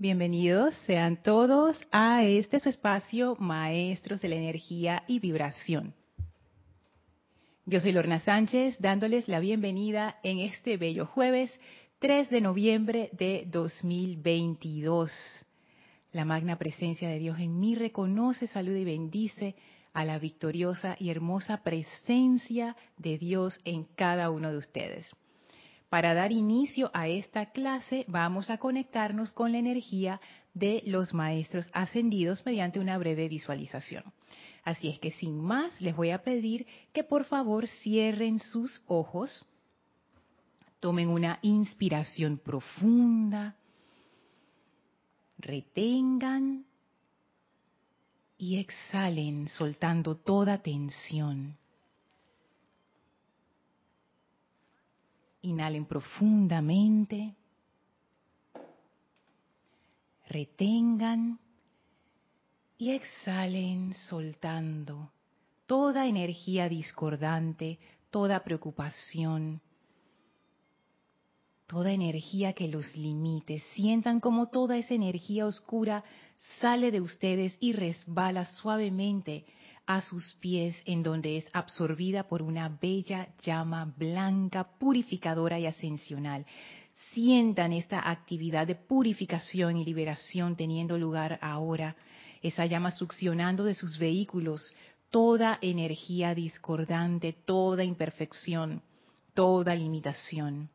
Bienvenidos sean todos a este su espacio, Maestros de la Energía y Vibración. Yo soy Lorna Sánchez, dándoles la bienvenida en este bello jueves 3 de noviembre de 2022. La magna presencia de Dios en mí reconoce, saluda y bendice a la victoriosa y hermosa presencia de Dios en cada uno de ustedes. Para dar inicio a esta clase vamos a conectarnos con la energía de los maestros ascendidos mediante una breve visualización. Así es que sin más les voy a pedir que por favor cierren sus ojos, tomen una inspiración profunda, retengan y exhalen soltando toda tensión. Inhalen profundamente. Retengan y exhalen soltando toda energía discordante, toda preocupación, toda energía que los limite. Sientan como toda esa energía oscura sale de ustedes y resbala suavemente a sus pies en donde es absorbida por una bella llama blanca, purificadora y ascensional. Sientan esta actividad de purificación y liberación teniendo lugar ahora, esa llama succionando de sus vehículos toda energía discordante, toda imperfección, toda limitación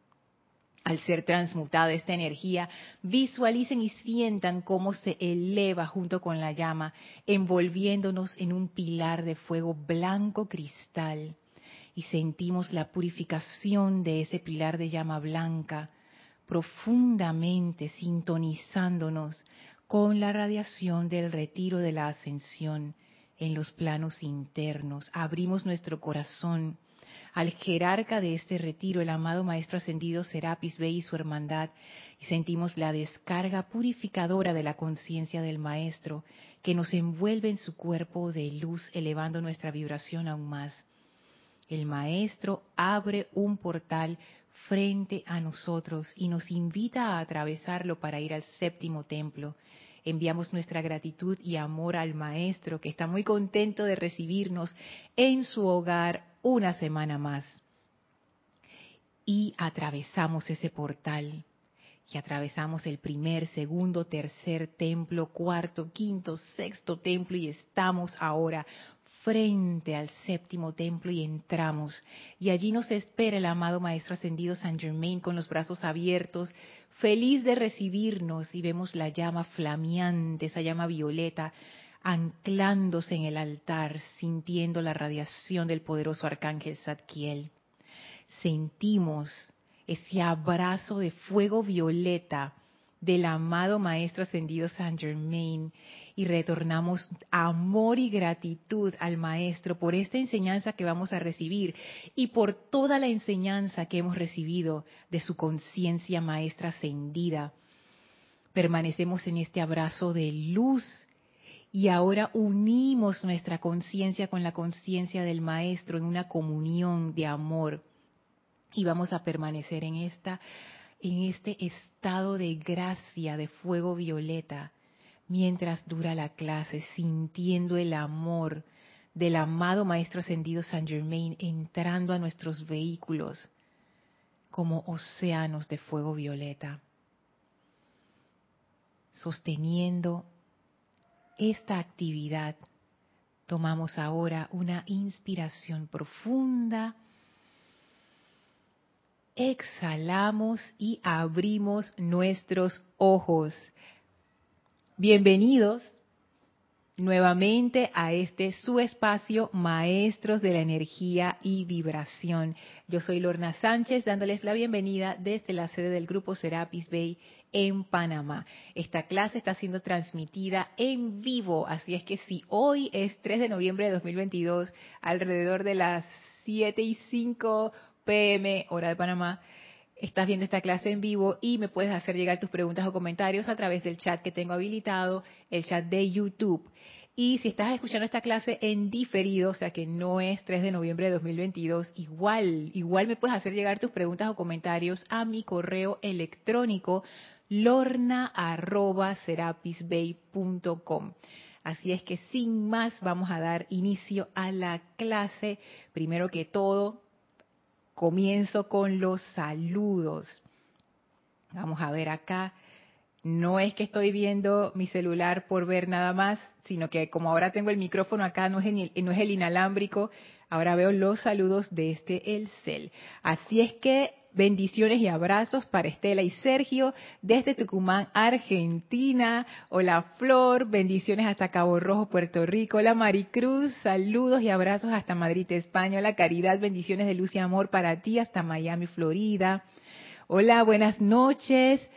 al ser transmutada esta energía, visualicen y sientan cómo se eleva junto con la llama, envolviéndonos en un pilar de fuego blanco cristal. Y sentimos la purificación de ese pilar de llama blanca, profundamente sintonizándonos con la radiación del retiro de la ascensión en los planos internos. Abrimos nuestro corazón al jerarca de este retiro, el amado Maestro Ascendido Serapis Bey y su hermandad, y sentimos la descarga purificadora de la conciencia del Maestro que nos envuelve en su cuerpo de luz, elevando nuestra vibración aún más. El Maestro abre un portal frente a nosotros y nos invita a atravesarlo para ir al séptimo templo. Enviamos nuestra gratitud y amor al Maestro, que está muy contento de recibirnos en su hogar una semana más. Y atravesamos ese portal. Y atravesamos el primer, segundo, tercer templo, cuarto, quinto, sexto templo y estamos ahora frente al séptimo templo y entramos. Y allí nos espera el amado Maestro Ascendido San Germain con los brazos abiertos, feliz de recibirnos y vemos la llama flameante, esa llama violeta anclándose en el altar, sintiendo la radiación del poderoso arcángel Zadkiel. Sentimos ese abrazo de fuego violeta del amado Maestro Ascendido San Germain y retornamos amor y gratitud al Maestro por esta enseñanza que vamos a recibir y por toda la enseñanza que hemos recibido de su conciencia maestra ascendida. Permanecemos en este abrazo de luz y ahora unimos nuestra conciencia con la conciencia del Maestro en una comunión de amor. Y vamos a permanecer en esta en este estado de gracia de fuego violeta mientras dura la clase, sintiendo el amor del amado Maestro Ascendido San Germain entrando a nuestros vehículos como océanos de fuego violeta, sosteniendo esta actividad, tomamos ahora una inspiración profunda, exhalamos y abrimos nuestros ojos. Bienvenidos nuevamente a este su espacio Maestros de la Energía y Vibración. Yo soy Lorna Sánchez dándoles la bienvenida desde la sede del grupo Serapis Bay en Panamá. Esta clase está siendo transmitida en vivo, así es que si hoy es 3 de noviembre de 2022, alrededor de las 7 y 5 pm, hora de Panamá, estás viendo esta clase en vivo y me puedes hacer llegar tus preguntas o comentarios a través del chat que tengo habilitado, el chat de YouTube. Y si estás escuchando esta clase en diferido, o sea que no es 3 de noviembre de 2022, igual, igual me puedes hacer llegar tus preguntas o comentarios a mi correo electrónico lorna.serapisbay.com. Así es que sin más vamos a dar inicio a la clase. Primero que todo, comienzo con los saludos. Vamos a ver acá. No es que estoy viendo mi celular por ver nada más, sino que como ahora tengo el micrófono acá, no es el, el inalámbrico, ahora veo los saludos de este el cel. Así es que bendiciones y abrazos para Estela y Sergio desde Tucumán, Argentina. Hola Flor, bendiciones hasta Cabo Rojo, Puerto Rico. Hola Maricruz, saludos y abrazos hasta Madrid, España. Hola Caridad, bendiciones de luz y amor para ti hasta Miami, Florida. Hola, buenas noches.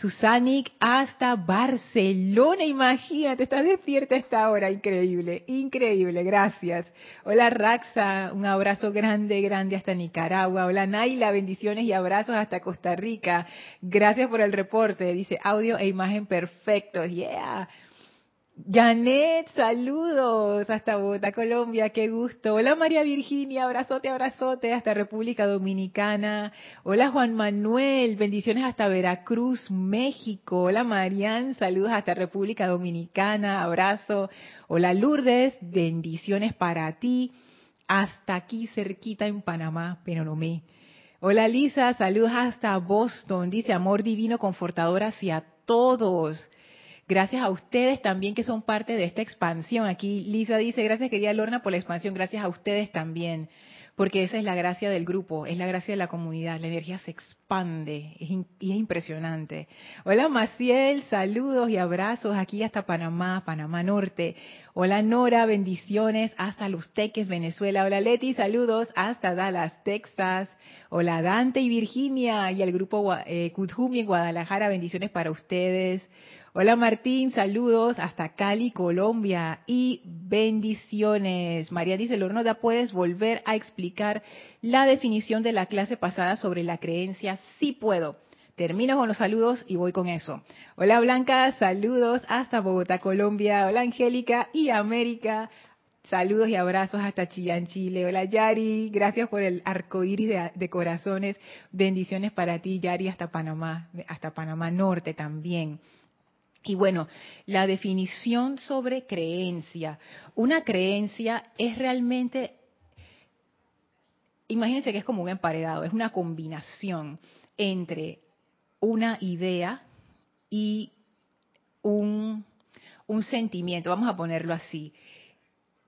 Susanic hasta Barcelona, imagínate, estás despierta a esta hora, increíble, increíble, gracias. Hola Raxa, un abrazo grande, grande hasta Nicaragua. Hola Naila, bendiciones y abrazos hasta Costa Rica. Gracias por el reporte, dice audio e imagen perfectos, yeah. Janet, saludos hasta Bogotá, Colombia, qué gusto. Hola María Virginia, abrazote, abrazote hasta República Dominicana. Hola Juan Manuel, bendiciones hasta Veracruz, México. Hola Marian, saludos hasta República Dominicana, abrazo. Hola Lourdes, bendiciones para ti. Hasta aquí cerquita en Panamá, pero no me. Hola Lisa, saludos hasta Boston, dice amor divino confortador hacia todos. Gracias a ustedes también que son parte de esta expansión. Aquí Lisa dice, gracias querida Lorna por la expansión, gracias a ustedes también, porque esa es la gracia del grupo, es la gracia de la comunidad, la energía se expande y es impresionante. Hola Maciel, saludos y abrazos aquí hasta Panamá, Panamá Norte. Hola Nora, bendiciones hasta Los Teques, Venezuela. Hola Leti, saludos hasta Dallas, Texas. Hola Dante y Virginia y el grupo eh, en Guadalajara, bendiciones para ustedes. Hola Martín, saludos hasta Cali, Colombia y bendiciones. María dice, Lornoda, ¿puedes volver a explicar la definición de la clase pasada sobre la creencia? Sí puedo. Termino con los saludos y voy con eso. Hola Blanca, saludos hasta Bogotá, Colombia. Hola Angélica y América. Saludos y abrazos hasta Chillán, Chile. Hola Yari, gracias por el arco iris de, de, corazones. Bendiciones para ti, Yari, hasta Panamá, hasta Panamá Norte también. Y bueno, la definición sobre creencia. Una creencia es realmente, imagínense que es como un emparedado, es una combinación entre una idea y un, un sentimiento, vamos a ponerlo así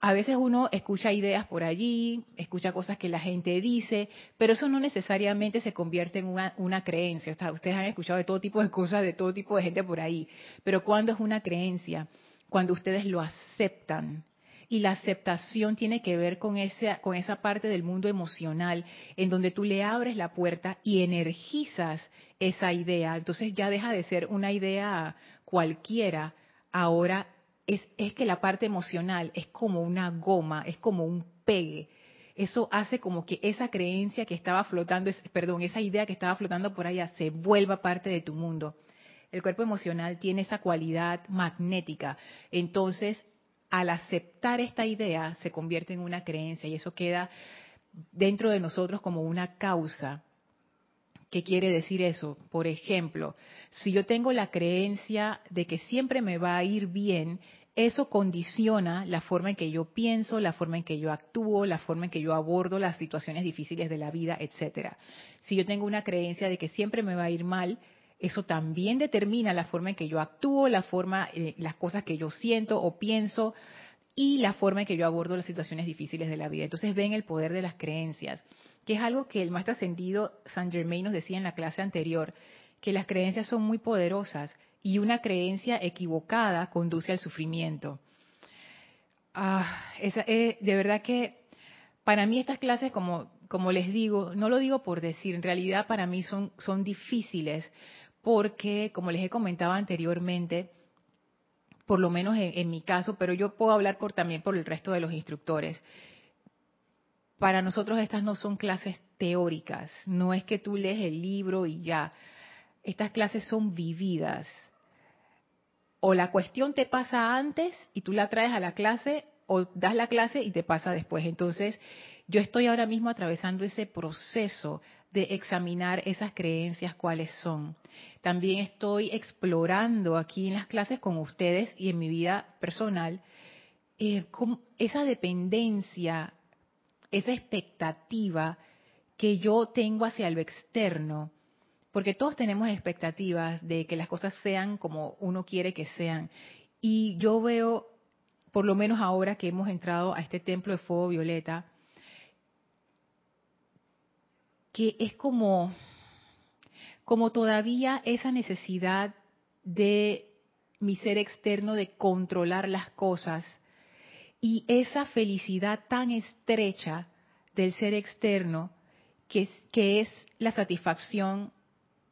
a veces uno escucha ideas por allí, escucha cosas que la gente dice, pero eso no necesariamente se convierte en una, creencia. ustedes han escuchado de todo tipo de cosas, de todo tipo de gente por ahí, pero ¿cuándo es una creencia? Cuando ustedes lo aceptan. Y la aceptación tiene que ver con esa, con esa parte del mundo emocional en donde tú le abres la puerta y energizas esa idea. Entonces ya deja de ser una idea cualquiera, ahora es, que la parte emocional es como una goma, es como un pegue. Eso hace como que esa creencia que estaba flotando, perdón, esa idea que estaba flotando por allá se vuelva parte de tu mundo. El cuerpo emocional tiene esa cualidad magnética. Entonces, al aceptar esta idea, se convierte en una creencia y eso queda dentro de nosotros como una causa. ¿Qué quiere decir eso? Por ejemplo, si yo tengo la creencia de que siempre me va a ir bien, eso condiciona la forma en que yo pienso, la forma en que yo actúo, la forma en que yo abordo las situaciones difíciles de la vida, etcétera. Si yo tengo una creencia de que siempre me va a ir mal, eso también determina la forma en que yo actúo, la forma, eh, las cosas que yo siento o pienso y la forma en que yo abordo las situaciones difíciles de la vida. Entonces ven el poder de las creencias, que es algo que el maestro ascendido Saint Germain nos decía en la clase anterior, que las creencias son muy poderosas y una creencia equivocada conduce al sufrimiento. Ah, eh, de verdad que para mí estas clases, como, les digo, no lo digo por decir, en realidad para mí son, son difíciles porque, como les he comentado anteriormente, por lo menos en, mi caso, pero yo puedo hablar por, también por el resto de los instructores. Para nosotros estas no son clases teóricas, no es que tú lees el libro y ya. Estas clases son vividas. O la cuestión te pasa antes y tú la traes a la clase, o das la clase y te pasa después. Entonces, yo estoy ahora mismo atravesando ese proceso de examinar esas creencias cuáles son. También estoy explorando aquí en las clases con ustedes y en mi vida personal eh, esa dependencia, esa expectativa que yo tengo hacia lo externo, porque todos tenemos expectativas de que las cosas sean como uno quiere que sean. Y yo veo, por lo menos ahora que hemos entrado a este templo de fuego violeta, que es como, como todavía esa necesidad de mi ser externo de controlar las cosas y esa felicidad tan estrecha del ser externo que, que es la satisfacción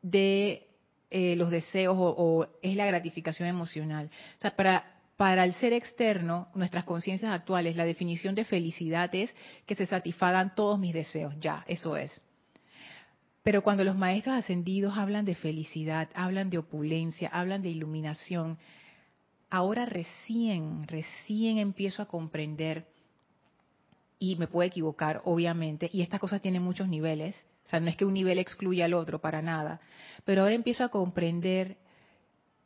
de eh, los deseos o, es la gratificación emocional. O sea, para, para el ser externo, nuestras conciencias actuales, la definición de felicidad es que se satisfagan todos mis deseos. Ya, eso es. Pero cuando los maestros ascendidos hablan de felicidad, hablan de opulencia, hablan de iluminación, ahora recién, recién empiezo a comprender, y me puedo equivocar, obviamente, y estas cosas tienen muchos niveles, o sea, no es que un nivel excluya al otro para nada, pero ahora empiezo a comprender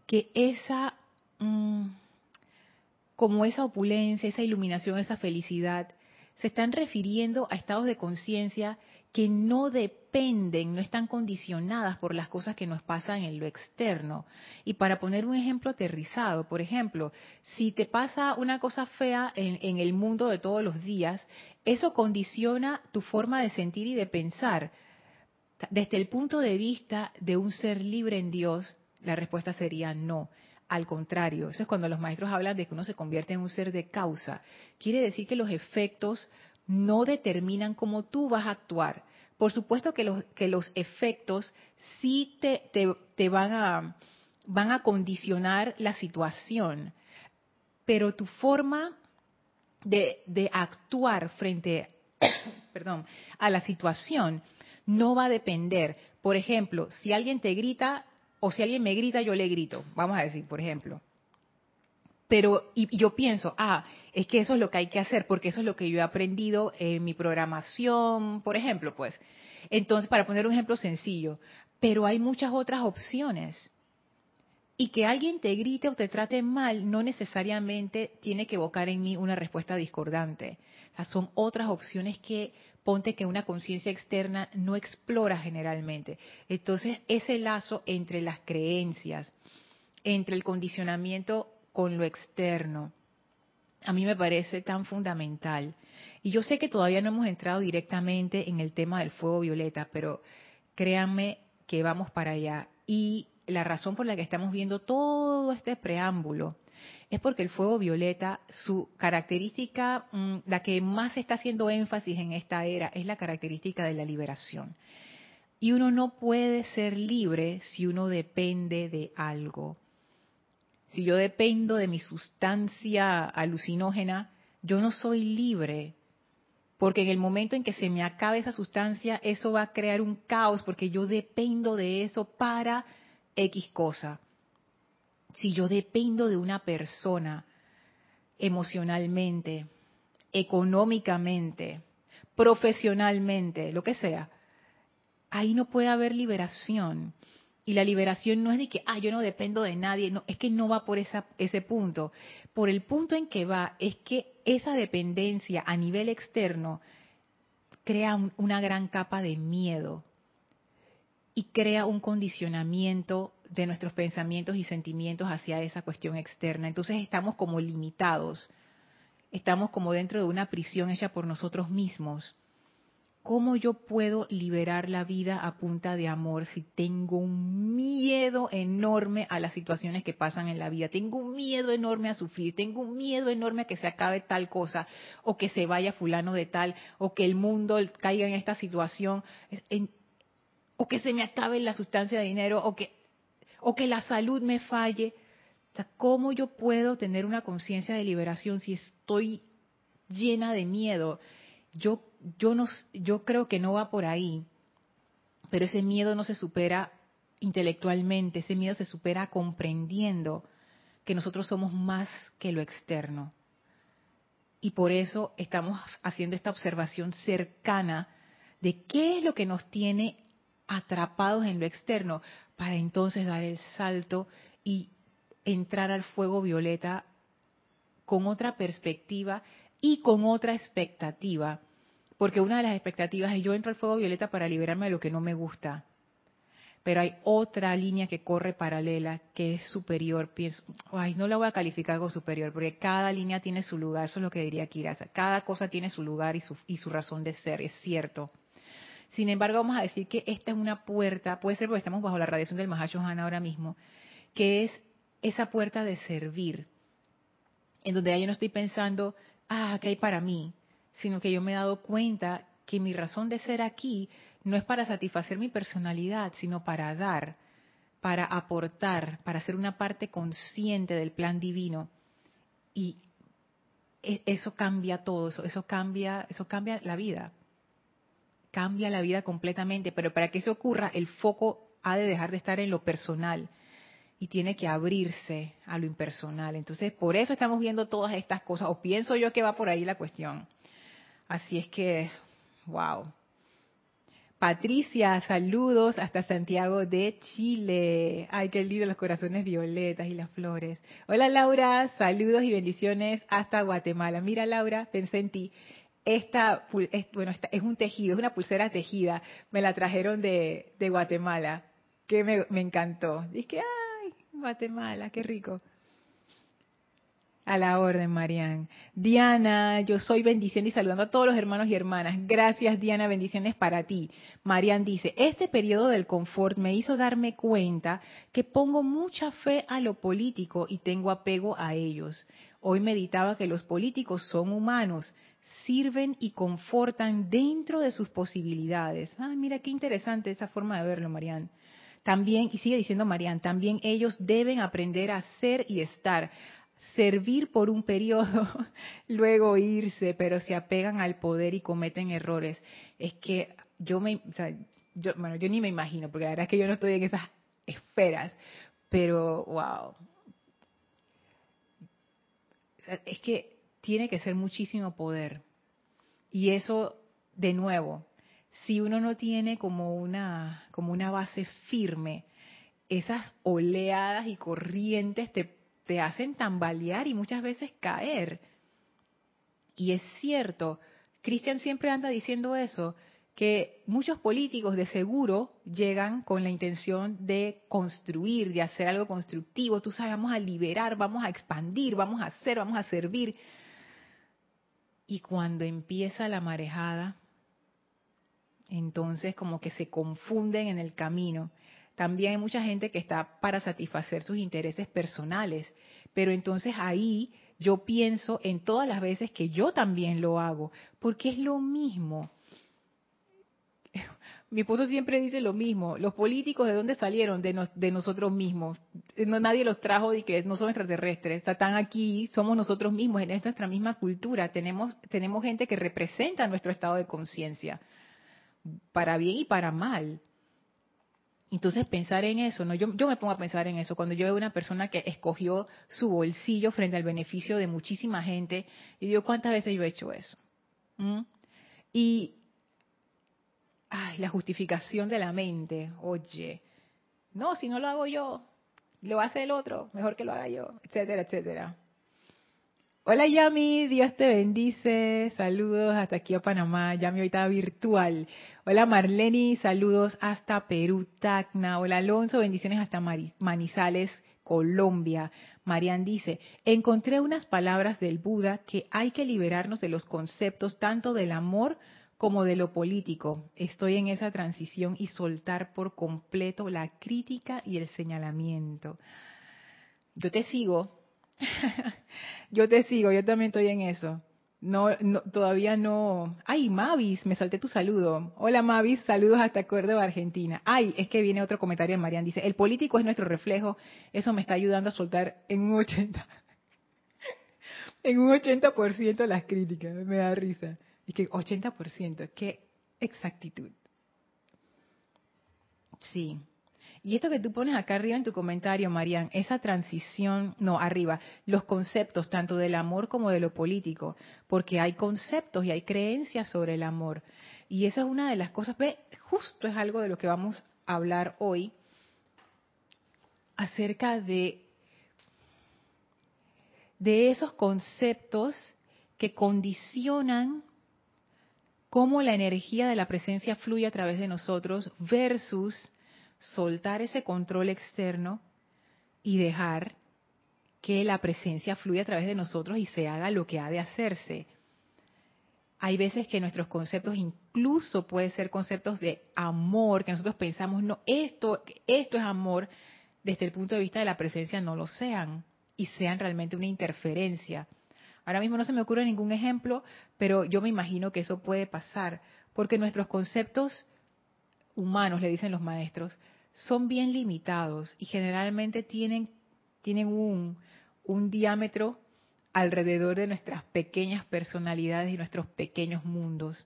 que esa, mm, como esa opulencia, esa iluminación, esa felicidad, se están refiriendo a estados de conciencia que no dependen, no están condicionadas por las cosas que nos pasan en lo externo. Y para poner un ejemplo aterrizado, por ejemplo, si te pasa una cosa fea en, el mundo de todos los días, eso condiciona tu forma de sentir y de pensar. Desde el punto de vista de un ser libre en Dios, la respuesta sería no. Al contrario, eso es cuando los maestros hablan de que uno se convierte en un ser de causa. Quiere decir que los efectos no determinan cómo tú vas a actuar. Por supuesto que los, que los efectos sí te, van, a, van a condicionar la situación, pero tu forma de, actuar frente a la situación no va a depender. Por ejemplo, si alguien te grita o si alguien me grita, yo le grito, vamos a decir, por ejemplo. Pero, y yo pienso, ah, es que eso es lo que hay que hacer, porque eso es lo que yo he aprendido en mi programación, por ejemplo, pues. Entonces, para poner un ejemplo sencillo, pero hay muchas otras opciones. Y que alguien te grite o te trate mal no necesariamente tiene que evocar en mí una respuesta discordante. O sea, son otras opciones que ponte que una conciencia externa no explora generalmente. Entonces, ese lazo entre las creencias, entre el condicionamiento con lo externo, a mí me parece tan fundamental. Y yo sé que todavía no hemos entrado directamente en el tema del fuego violeta, pero créanme que vamos para allá. Y la razón por la que estamos viendo todo este preámbulo es porque el fuego violeta, su característica, mm, la que más está haciendo énfasis en esta era, es la característica de la liberación. Y uno no puede ser libre si uno depende de algo si yo dependo de mi sustancia alucinógena, yo no soy libre, porque en el momento en que se me acabe esa sustancia, eso va a crear un caos, porque yo dependo de eso para X cosa. Si yo dependo de una persona emocionalmente, económicamente, profesionalmente, lo que sea, ahí no puede haber liberación. Y la liberación no es de que, ah, yo no dependo de nadie, no, es que no va por esa, ese punto. Por el punto en que va es que esa dependencia a nivel externo crea una gran capa de miedo y crea un condicionamiento de nuestros pensamientos y sentimientos hacia esa cuestión externa. Entonces estamos como limitados, estamos como dentro de una prisión hecha por nosotros mismos ¿Cómo yo puedo liberar la vida a punta de amor si tengo un miedo enorme a las situaciones que pasan en la vida? Tengo un miedo enorme a sufrir, tengo un miedo enorme a que se acabe tal cosa, o que se vaya fulano de tal, o que el mundo caiga en esta situación, o que se me acabe la sustancia de dinero, o que, o que la salud me falle. ¿Cómo yo puedo tener una conciencia de liberación si estoy llena de miedo? Yo yo, no, yo creo que no va por ahí, pero ese miedo no se supera intelectualmente, ese miedo se supera comprendiendo que nosotros somos más que lo externo. Y por eso estamos haciendo esta observación cercana de qué es lo que nos tiene atrapados en lo externo, para entonces dar el salto y entrar al fuego violeta con otra perspectiva y con otra expectativa. Porque una de las expectativas es yo entro al fuego violeta para liberarme de lo que no me gusta. Pero hay otra línea que corre paralela que es superior. Ay, no la voy a calificar como superior, porque cada línea tiene su lugar, eso es lo que diría Kirasa. Cada cosa tiene su lugar y su, y su razón de ser, es cierto. Sin embargo, vamos a decir que esta es una puerta, puede ser porque estamos bajo la radiación del Mahashohan ahora mismo, que es esa puerta de servir, en donde ya yo no estoy pensando, ah, ¿qué hay para mí? Sino que yo me he dado cuenta que mi razón de ser aquí no es para satisfacer mi personalidad, sino para dar, para aportar, para ser una parte consciente del plan divino. Y e, eso cambia todo, eso, cambia, eso cambia la vida. Cambia la vida completamente, pero para que eso ocurra, el foco ha de dejar de estar en lo personal y tiene que abrirse a lo impersonal. Entonces, por eso estamos viendo todas estas cosas, o pienso yo que va por ahí la cuestión. Así es que, wow. Patricia, saludos hasta Santiago de Chile. Ay, qué lindo los corazones violetas y las flores. Hola Laura, saludos y bendiciones hasta Guatemala. Mira Laura, pensé en ti. Esta, es, bueno, esta, es un tejido, es una pulsera tejida. Me la trajeron de, de Guatemala, que me, me encantó. Dije, ah, Guatemala, qué rico. A la orden, Marian. Diana, yo soy bendición y saludando a todos los hermanos y hermanas. Gracias, Diana, bendiciones para ti. Marian dice, este periodo del confort me hizo darme cuenta que pongo mucha fe a lo político y tengo apego a ellos. Hoy meditaba que los políticos son humanos, sirven y confortan dentro de sus posibilidades. Ah, mira qué interesante esa forma de verlo, Marian. También, y sigue diciendo Marian, también ellos deben aprender a ser y estar, servir por un periodo, luego irse, pero se apegan al poder y cometen errores. Es que yo me, bueno, yo ni me imagino, porque la verdad es que yo no estoy en esas esferas, pero wow. es que tiene que ser muchísimo poder. Y eso, de nuevo, si uno no tiene como una, como una base firme, esas oleadas y corrientes te, te hacen tambalear y muchas veces caer. Y es cierto, Cristian siempre anda diciendo eso, que muchos políticos de seguro llegan con la intención de construir, de hacer algo constructivo. Tú sabes, vamos a liberar, vamos a expandir, vamos a hacer, vamos a servir. Y cuando empieza la marejada, entonces como que se confunden en el camino. También hay mucha gente que está para satisfacer sus intereses personales, pero entonces ahí yo pienso en todas las veces que yo también lo hago, porque es lo mismo. Mi esposo siempre dice lo mismo, los políticos de dónde salieron, de, nosotros mismos. Nadie los trajo y que no son extraterrestres, están aquí, somos nosotros mismos, en nuestra misma cultura, tenemos, tenemos gente que representa nuestro estado de conciencia para bien y para mal. Entonces pensar en eso, no, yo, yo me pongo a pensar en eso cuando yo veo una persona que escogió su bolsillo frente al beneficio de muchísima gente y digo cuántas veces yo he hecho eso. ¿Mm? Y ay, la justificación de la mente, oye, no, si no lo hago yo, lo hace el otro, mejor que lo haga yo, etcétera, etcétera. Hola Yami, Dios te bendice. Saludos hasta aquí a Panamá. Yami ahorita virtual. Hola Marleni, saludos hasta Perú, Tacna. Hola Alonso, bendiciones hasta Manizales, Colombia. Marian dice, encontré unas palabras del Buda que hay que liberarnos de los conceptos tanto del amor como de lo político. Estoy en esa transición y soltar por completo la crítica y el señalamiento. Yo te sigo, yo te sigo, yo también estoy en eso. No, todavía no. Ay, Mavis, me salté tu saludo. Hola Mavis, saludos hasta Córdoba, Argentina. Ay, es que viene otro comentario de Marian. Dice, el político es nuestro reflejo. Eso me está ayudando a soltar en un 80, en un 80% las críticas. Me da risa. Y que 80%, qué exactitud. Sí. Y esto que tú pones acá arriba en tu comentario, Marian, esa transición, no, arriba, los conceptos tanto del amor como de lo político, porque hay conceptos y hay creencias sobre el amor. Y esa es una de las cosas, justo es algo de lo que vamos a hablar hoy, acerca de, de esos conceptos que condicionan cómo la energía de la presencia fluye a través de nosotros versus soltar ese control externo y dejar que la presencia fluya a través de nosotros y se haga lo que ha de hacerse. Hay veces que nuestros conceptos incluso pueden ser conceptos de amor, que nosotros pensamos, no, esto, esto es amor, desde el punto de vista de la presencia no lo sean y sean realmente una interferencia. Ahora mismo no se me ocurre ningún ejemplo, pero yo me imagino que eso puede pasar, porque nuestros conceptos humanos, le dicen los maestros, son bien limitados y generalmente tienen, tienen un, un diámetro alrededor de nuestras pequeñas personalidades y nuestros pequeños mundos.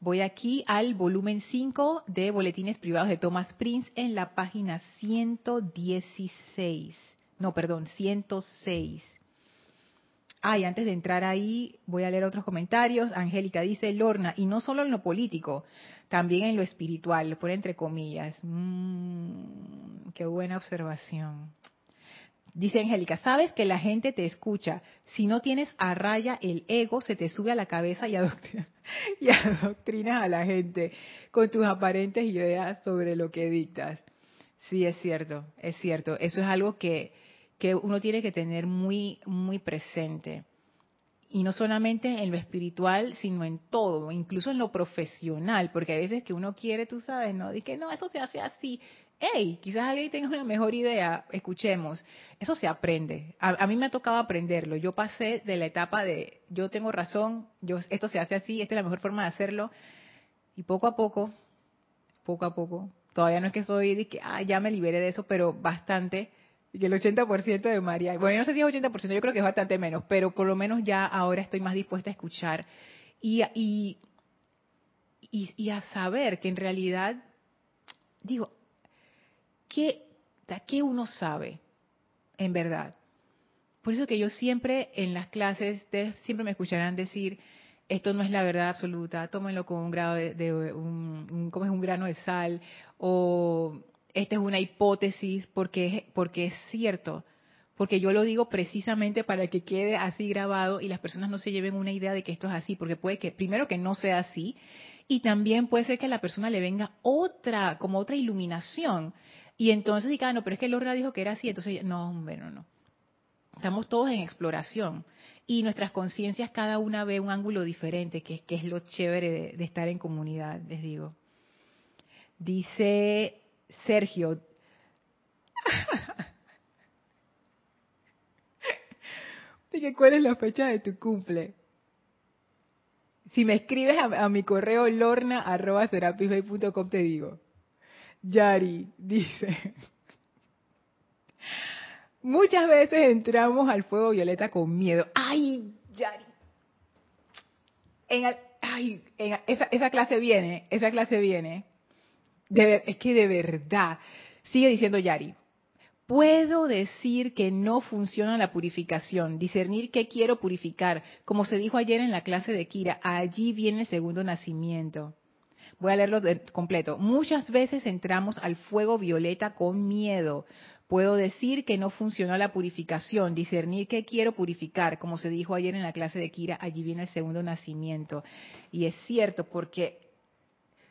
Voy aquí al volumen 5 de Boletines Privados de Thomas Prince en la página 116. No, perdón, 106. Ah, y antes de entrar ahí, voy a leer otros comentarios. Angélica dice, Lorna, y no solo en lo político, también en lo espiritual, lo pone entre comillas. Mm, qué buena observación. Dice Angélica, sabes que la gente te escucha. Si no tienes a raya el ego, se te sube a la cabeza y, y adoctrinas a la gente con tus aparentes ideas sobre lo que dictas. Sí, es cierto, es cierto. Eso es algo que, que uno tiene que tener muy, muy presente. Y no solamente en lo espiritual, sino en todo, incluso en lo profesional, porque hay veces que uno quiere, tú sabes, ¿no? Dice que no, eso se hace así. Hey, quizás alguien tenga una mejor idea, escuchemos. Eso se aprende. A, mí me ha tocado aprenderlo. Yo pasé de la etapa de yo tengo razón, yo esto se hace así, esta es la mejor forma de hacerlo. Y poco a poco, poco a poco, todavía no es que soy de que ah, ya me liberé de eso, pero bastante y que el 80% de María, bueno, yo no sé si es 80%, yo creo que es bastante menos, pero por lo menos ya ahora estoy más dispuesta a escuchar y, y, y, a saber que en realidad, digo, ¿qué, ¿qué uno sabe en verdad? Por eso que yo siempre en las clases, ustedes siempre me escucharán decir, esto no es la verdad absoluta, tómenlo con un grado de, un, como es un grano de sal, o esta es una hipótesis porque, porque es cierto, porque yo lo digo precisamente para que quede así grabado y las personas no se lleven una idea de que esto es así, porque puede que, primero que no sea así, y también puede ser que a la persona le venga otra, como otra iluminación, y entonces diga, ah, no, pero es que Lorna dijo que era así, entonces, no, hombre, no, no. Estamos todos en exploración y nuestras conciencias cada una ve un ángulo diferente, que, que es lo chévere de estar en comunidad, les digo. Dice Sergio. ¿Cuál es la fecha de tu cumple? Si me escribes a, mi correo lorna arroba te digo. Yari dice, muchas veces entramos al fuego violeta con miedo. ¡Ay, Yari! En, ay, esa, esa clase viene, esa clase viene es que de verdad, sigue diciendo Yari, puedo decir que no funciona la purificación, discernir qué quiero purificar. Como se dijo ayer en la clase de Kira, allí viene el segundo nacimiento. Voy a leerlo de completo. Muchas veces entramos al fuego violeta con miedo. Puedo decir que no funcionó la purificación, discernir qué quiero purificar. Como se dijo ayer en la clase de Kira, allí viene el segundo nacimiento. Y es cierto, porque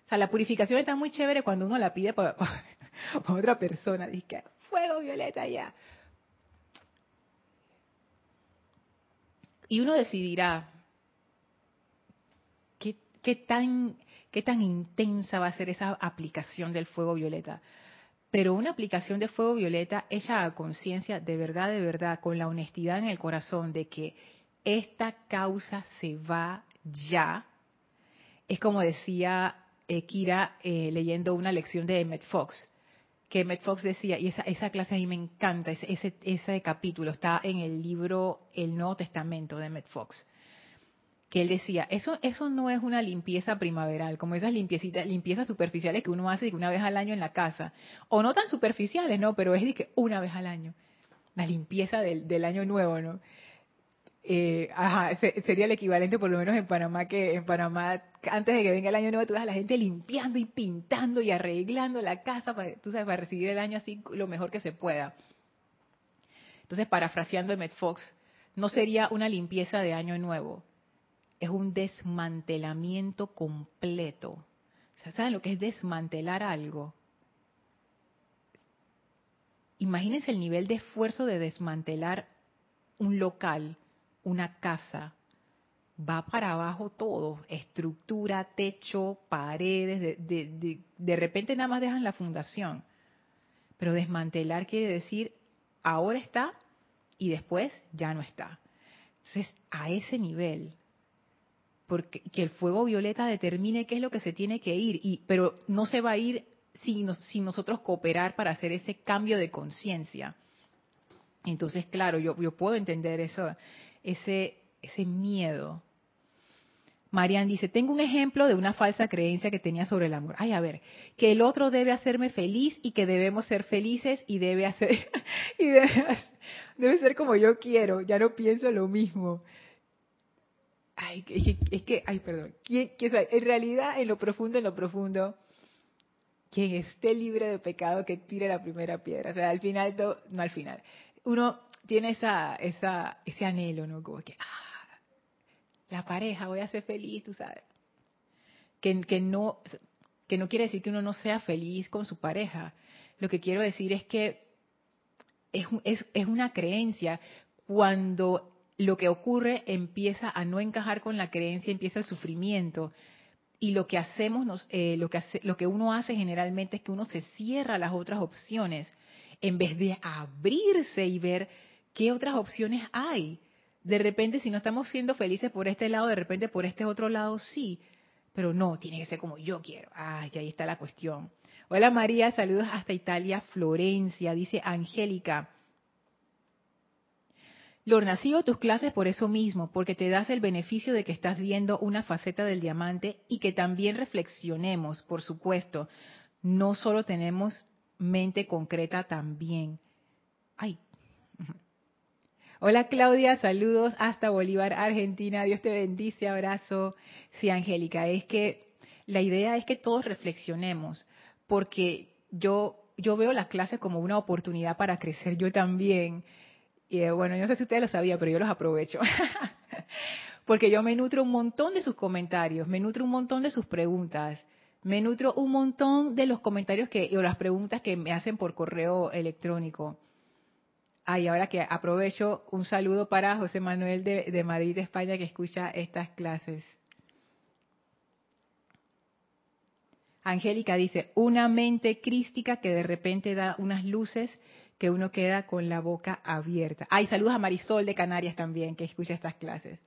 o sea, la purificación está muy chévere cuando uno la pide para, otra persona. Dice, fuego violeta ya. Y uno decidirá qué, tan, qué tan intensa va a ser esa aplicación del fuego violeta. Pero una aplicación de fuego violeta hecha a conciencia, de verdad, de verdad, con la honestidad en el corazón de que esta causa se va ya, es como decía eh, Kira eh, leyendo una lección de Emmett Fox, que Emmett Fox decía, y esa, esa clase a mí me encanta, ese, ese, capítulo está en el libro El Nuevo Testamento de Emmett Fox, que él decía, eso, eso no es una limpieza primaveral, como esas limpiecitas, limpiezas superficiales que uno hace una vez al año en la casa, o no tan superficiales, no, pero es de que una vez al año, la limpieza del, del año nuevo, ¿no? Eh, ajá, sería el equivalente por lo menos en Panamá, que en Panamá, antes de que venga el año nuevo, tú a la gente limpiando y pintando y arreglando la casa para, tú sabes, para recibir el año así lo mejor que se pueda. Entonces, parafraseando Emmett Fox, no sería una limpieza de año nuevo, es un desmantelamiento completo. ¿Saben lo que es desmantelar algo? Imagínense el nivel de esfuerzo de desmantelar un local una casa, va para abajo todo, estructura, techo, paredes, de, de, repente nada más dejan la fundación. Pero desmantelar quiere decir, ahora está y después ya no está. Entonces, a ese nivel, porque que el fuego violeta determine qué es lo que se tiene que ir, y, pero no se va a ir sin, sin nosotros cooperar para hacer ese cambio de conciencia. Entonces, claro, yo, yo puedo entender eso, ese, ese miedo. Marian dice, tengo un ejemplo de una falsa creencia que tenía sobre el amor. Ay, a ver, que el otro debe hacerme feliz y que debemos ser felices y debe hacer y debe, ser como yo quiero. Ya no pienso lo mismo. Ay, es que, ay, perdón. en realidad, en lo profundo, en lo profundo, quien esté libre de pecado que tire la primera piedra. O sea, al final, no al final. Uno tiene esa, esa, ese anhelo, ¿no? Como que, ah, la pareja, voy a ser feliz, tú sabes. Que, que, no, que no quiere decir que uno no sea feliz con su pareja. Lo que quiero decir es que es, es, es una creencia cuando lo que ocurre empieza a no encajar con la creencia, empieza el sufrimiento. Y lo que hacemos, nos, eh, lo, que hace, lo que uno hace generalmente es que uno se cierra las otras opciones en vez de abrirse y ver ¿qué otras opciones hay? De repente, si no estamos siendo felices por este lado, de repente por este otro lado sí, pero no, tiene que ser como yo quiero. Ay, ahí está la cuestión. Hola María, saludos hasta Italia, Florencia, dice Angélica. Lorna, sigo tus clases por eso mismo, porque te das el beneficio de que estás viendo una faceta del diamante y que también reflexionemos, por supuesto. No solo tenemos mente concreta también. Ay, Hola Claudia, saludos hasta Bolívar, Argentina. Dios te bendice, abrazo. Sí, Angélica, es que la idea es que todos reflexionemos, porque yo yo veo las clases como una oportunidad para crecer yo también. Y eh, bueno, no sé si ustedes lo sabían, pero yo los aprovecho. porque yo me nutro un montón de sus comentarios, me nutro un montón de sus preguntas, me nutro un montón de los comentarios que o las preguntas que me hacen por correo electrónico. Ay, ahora que aprovecho un saludo para José Manuel de, Madrid, España, que escucha estas clases. Angélica dice, una mente crística que de repente da unas luces que uno queda con la boca abierta. Ay, saludos a Marisol de Canarias también, que escucha estas clases.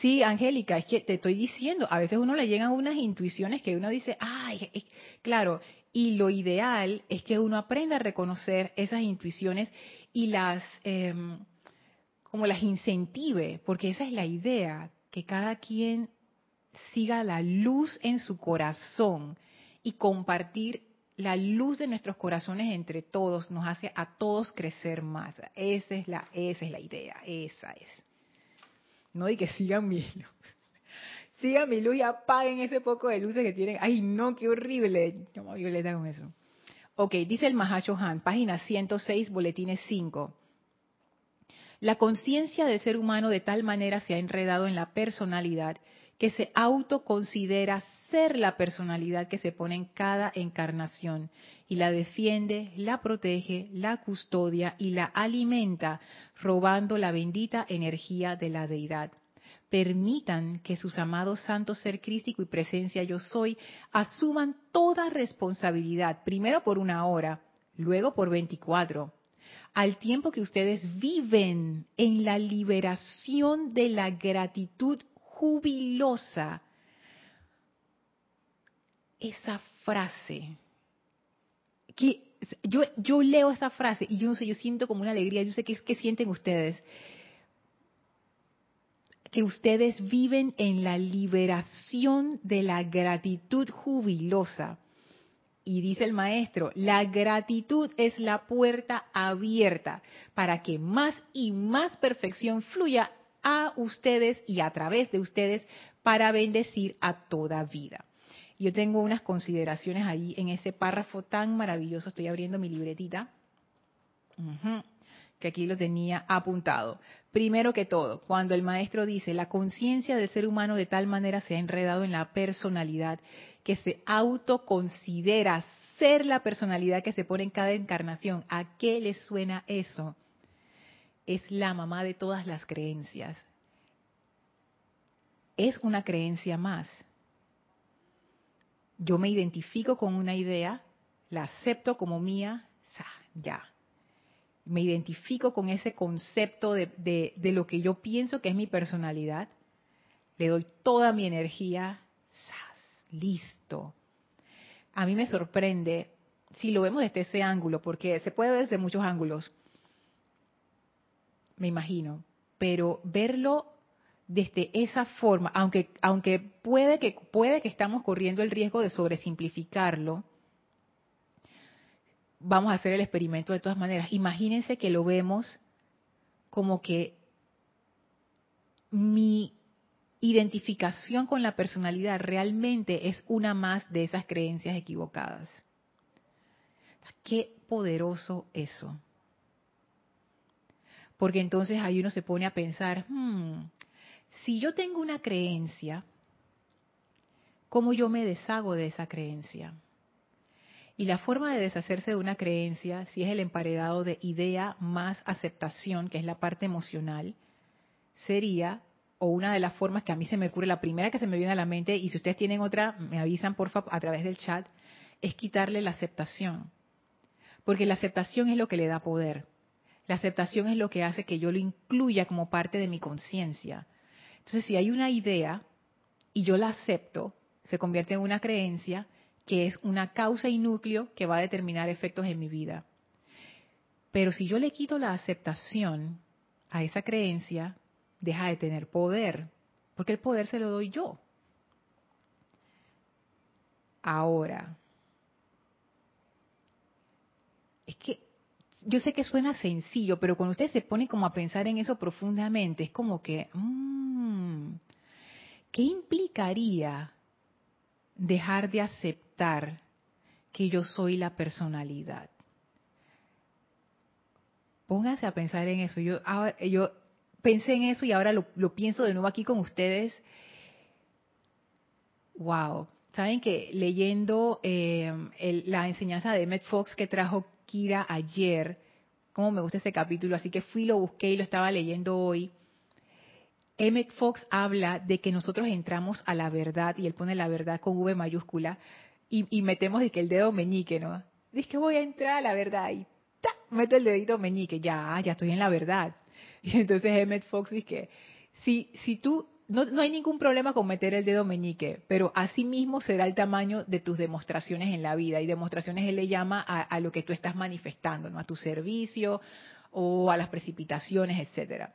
Sí, Angélica, es que te estoy diciendo, a veces uno le llegan unas intuiciones que uno dice, ay, claro, y lo ideal es que uno aprenda a reconocer esas intuiciones y las, em, como las incentive, porque esa es la idea, que cada quien siga la luz en su corazón y compartir la luz de nuestros corazones entre todos nos hace a todos crecer más. Esa es la, esa es la idea, esa es. No y que sigan mi luz. Sigan mi luz y apaguen ese poco de luces que tienen. Ay, no, qué horrible. Yo me violeta con eso. Ok, dice el Mahacho Han, página 106, boletines 5. La conciencia del ser humano de tal manera se ha enredado en la personalidad que se autoconsidera ser la personalidad que se pone en cada encarnación y la defiende, la protege, la custodia y la alimenta, robando la bendita energía de la deidad. Permitan que sus amados santos ser crístico y presencia yo soy asuman toda responsabilidad, primero por una hora, luego por 24 al tiempo que ustedes viven en la liberación de la gratitud jubilosa. Esa frase, que yo, yo leo esa frase y yo no sé, yo siento como una alegría, yo sé que es que sienten ustedes, que ustedes viven en la liberación de la gratitud jubilosa. Y dice el maestro, la gratitud es la puerta abierta para que más y más perfección fluya a ustedes y a través de ustedes para bendecir a toda vida. Yo tengo unas consideraciones ahí en ese párrafo tan maravilloso. Estoy abriendo mi libretita. que aquí lo tenía apuntado. Primero que todo, cuando el maestro dice, la conciencia del ser humano de tal manera se ha enredado en la personalidad que se autoconsidera ser la personalidad que se pone en cada encarnación. ¿A qué le suena eso? Es la mamá de todas las creencias. Es una creencia más. Yo me identifico con una idea, la acepto como mía, ya. Me identifico con ese concepto de, de, lo que yo pienso que es mi personalidad. Le doy toda mi energía, listo a mí me sorprende si lo vemos desde ese ángulo, porque se puede ver desde muchos ángulos, me imagino, pero verlo desde esa forma, aunque, puede, que, puede que estamos corriendo el riesgo de sobresimplificarlo, vamos a hacer el experimento de todas maneras. Imagínense que lo vemos como que mi identificación con la personalidad realmente es una más de esas creencias equivocadas. Qué poderoso eso. Porque entonces ahí uno se pone a pensar, hmm, si yo tengo una creencia, ¿cómo yo me deshago de esa creencia? Y la forma de deshacerse de una creencia, si es el emparedado de idea más aceptación, que es la parte emocional, sería o una de las formas que a mí se me ocurre, la primera que se me viene a la mente, y si ustedes tienen otra, me avisan por favor a través del chat, es quitarle la aceptación. Porque la aceptación es lo que le da poder. La aceptación es lo que hace que yo lo incluya como parte de mi conciencia. Entonces, si hay una idea y yo la acepto, se convierte en una creencia que es una causa y núcleo que va a determinar efectos en mi vida. Pero si yo le quito la aceptación a esa creencia, deja de tener poder, porque el poder se lo doy yo. Ahora, es que yo sé que suena sencillo, pero cuando usted se pone como a pensar en eso profundamente, es como que, mmm, ¿qué implicaría dejar de aceptar que yo soy la personalidad? Pónganse a pensar en eso. Yo, ahora, yo pensé en eso y ahora lo, pienso de nuevo aquí con ustedes. Wow. Saben que leyendo eh, la enseñanza de Emmett Fox que trajo Kira ayer, como me gusta ese capítulo, así que fui, lo busqué y lo estaba leyendo hoy. Emmett Fox habla de que nosotros entramos a la verdad, y él pone la verdad con V mayúscula, y, metemos de que el dedo meñique, ¿no? Dice que voy a entrar a la verdad y ¡ta! meto el dedito meñique, ya, ya estoy en la verdad. Y entonces Emmett Fox dice que si, si tú, no, hay ningún problema con meter el dedo meñique, pero así mismo será el tamaño de tus demostraciones en la vida. Y demostraciones él le llama a, lo que tú estás manifestando, ¿no? a tu servicio o a las precipitaciones, etcétera.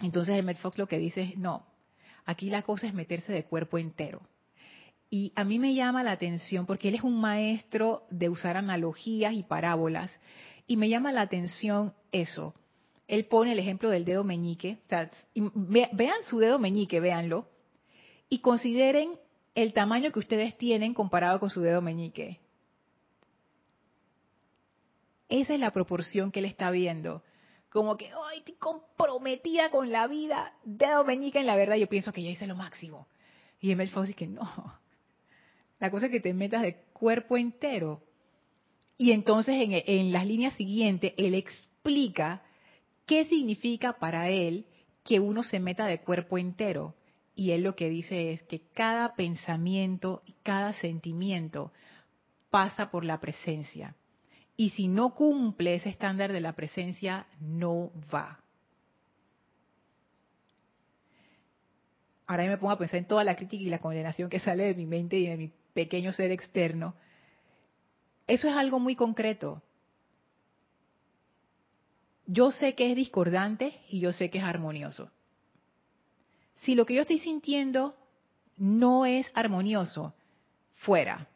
Entonces Emmett Fox lo que dice es, no, aquí la cosa es meterse de cuerpo entero. Y a mí me llama la atención porque él es un maestro de usar analogías y parábolas. Y me llama la atención eso, él pone el ejemplo del dedo meñique. vean su dedo meñique, véanlo. Y consideren el tamaño que ustedes tienen comparado con su dedo meñique. Esa es la proporción que él está viendo. Como que, ay, estoy comprometida con la vida, dedo meñique en la verdad, yo pienso que ya hice lo máximo. Y Emil Fox dice que no. La cosa es que te metas de cuerpo entero. Y entonces en, en las líneas siguientes, él explica ¿Qué significa para él que uno se meta de cuerpo entero? Y él lo que dice es que cada pensamiento y cada sentimiento pasa por la presencia. Y si no cumple ese estándar de la presencia, no va. Ahora me pongo a pensar en toda la crítica y la condenación que sale de mi mente y de mi pequeño ser externo. Eso es algo muy concreto yo sé que es discordante y yo sé que es armonioso. Si lo que yo estoy sintiendo no es armonioso, fuera.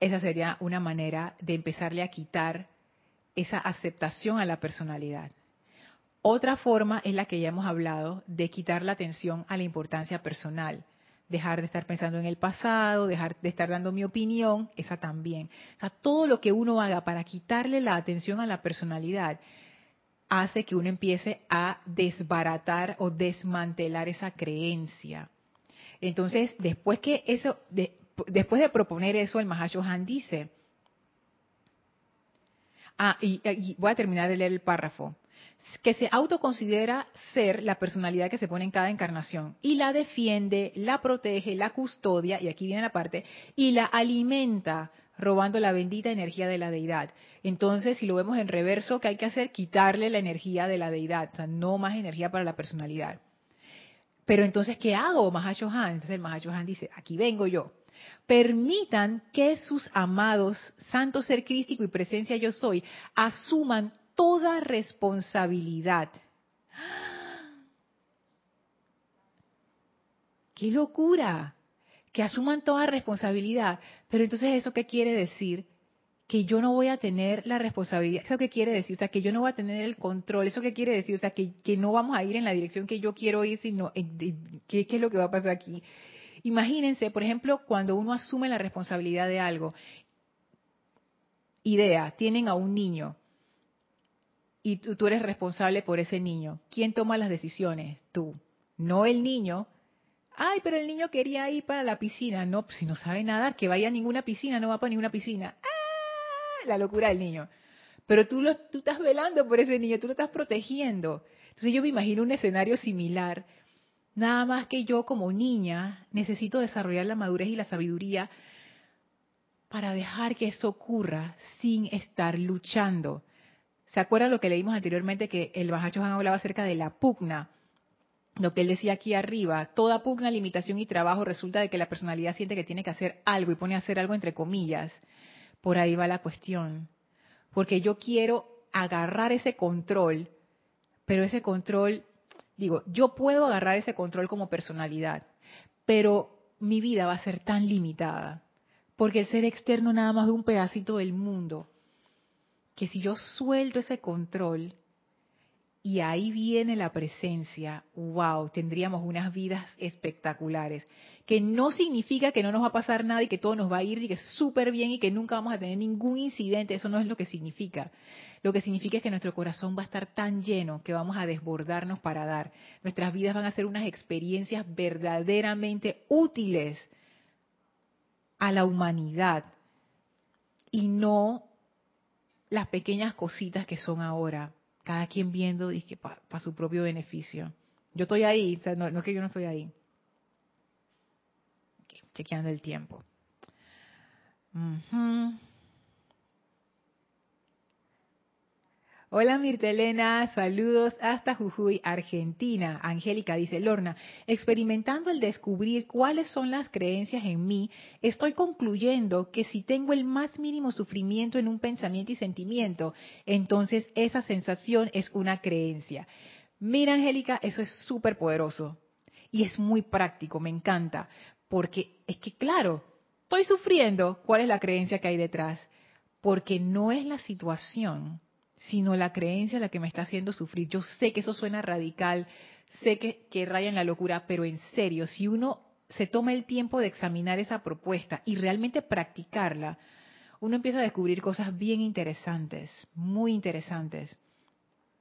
Esa sería una manera de empezarle a quitar esa aceptación a la personalidad. Otra forma es la que ya hemos hablado, de quitar la atención a la importancia personal. Dejar de estar pensando en el pasado, dejar de estar dando mi opinión, esa también. O sea, todo lo que uno haga para quitarle la atención a la personalidad hace que uno empiece a desbaratar o desmantelar esa creencia. Entonces, después que eso, después de proponer eso, el Mahashohan dice, ah, y voy a terminar de leer el párrafo que se autoconsidera ser la personalidad que se pone en cada encarnación y la defiende, la protege, la custodia, y aquí viene la parte, y la alimenta robando la bendita energía de la deidad. Entonces, si lo vemos en reverso, ¿qué hay que hacer? Quitarle la energía de la deidad, o sea, no más energía para la personalidad. Pero entonces, ¿qué hago, Mahashohan? Entonces el Mahashohan dice, aquí vengo yo. Permitan que sus amados, santo ser crístico y presencia yo soy, asuman toda responsabilidad. ¡Qué locura! Que asuman toda responsabilidad. Pero entonces, ¿eso qué quiere decir? Que yo no voy a tener la responsabilidad. ¿Eso qué quiere decir? O sea, que yo no voy a tener el control. ¿Eso qué quiere decir? O sea, que, que no vamos a ir en la dirección que yo quiero ir, sino ¿qué, ¿qué es lo que va a pasar aquí? Imagínense, por ejemplo, cuando uno asume la responsabilidad de algo. Idea, tienen a un niño y tú, eres responsable por ese niño. ¿Quién toma las decisiones? Tú, no el niño. Ay, pero el niño quería ir para la piscina. No, si no sabe nadar, que vaya a ninguna piscina, no va para ninguna piscina. ¡Ah! La locura del niño. Pero tú, lo, tú estás velando por ese niño, tú lo estás protegiendo. Entonces yo me imagino un escenario similar. Nada más que yo como niña necesito desarrollar la madurez y la sabiduría para dejar que eso ocurra sin estar luchando. ¿Se acuerdan lo que leímos anteriormente que el Bajacho Han hablaba acerca de la pugna? Lo que él decía aquí arriba, toda pugna, limitación y trabajo resulta de que la personalidad siente que tiene que hacer algo y pone a hacer algo entre comillas. Por ahí va la cuestión. Porque yo quiero agarrar ese control, pero ese control, digo, yo puedo agarrar ese control como personalidad, pero mi vida va a ser tan limitada, porque el ser externo nada más ve un pedacito del mundo que si yo suelto ese control y ahí viene la presencia, wow, tendríamos unas vidas espectaculares. Que no significa que no nos va a pasar nada y que todo nos va a ir y que súper bien y que nunca vamos a tener ningún incidente, eso no es lo que significa. Lo que significa es que nuestro corazón va a estar tan lleno que vamos a desbordarnos para dar. Nuestras vidas van a ser unas experiencias verdaderamente útiles a la humanidad y no las pequeñas cositas que son ahora, cada quien viendo para su propio beneficio. Yo estoy ahí, no, es que yo no estoy ahí. chequeando el tiempo. Hola Mirtelena, saludos hasta Jujuy, Argentina. Angélica dice, Lorna, experimentando el descubrir cuáles son las creencias en mí, estoy concluyendo que si tengo el más mínimo sufrimiento en un pensamiento y sentimiento, entonces esa sensación es una creencia. Mira Angélica, eso es súper poderoso y es muy práctico, me encanta, porque es que claro, estoy sufriendo, ¿cuál es la creencia que hay detrás? Porque no es la situación sino la creencia la que me está haciendo sufrir. Yo sé que eso suena radical, sé que, que raya en la locura, pero en serio, si uno se toma el tiempo de examinar esa propuesta y realmente practicarla, uno empieza a descubrir cosas bien interesantes, muy interesantes.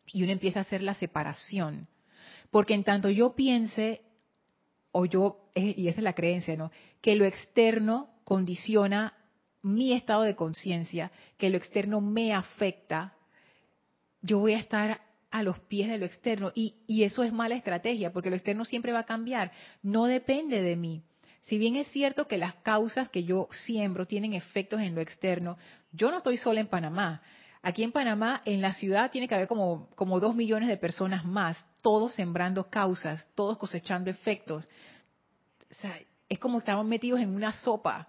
Y uno empieza a hacer la separación. Porque en tanto yo piense, o yo, eh, y esa es la creencia, ¿no? Que lo externo condiciona mi estado de conciencia, que lo externo me afecta, yo voy a estar a los pies de lo externo. Y, eso es mala estrategia, porque lo externo siempre va a cambiar. No depende de mí. Si bien es cierto que las causas que yo siembro tienen efectos en lo externo, yo no estoy sola en Panamá. Aquí en Panamá, en la ciudad, tiene que haber como, como dos millones de personas más, todos sembrando causas, todos cosechando efectos. O sea, es como estamos metidos en una sopa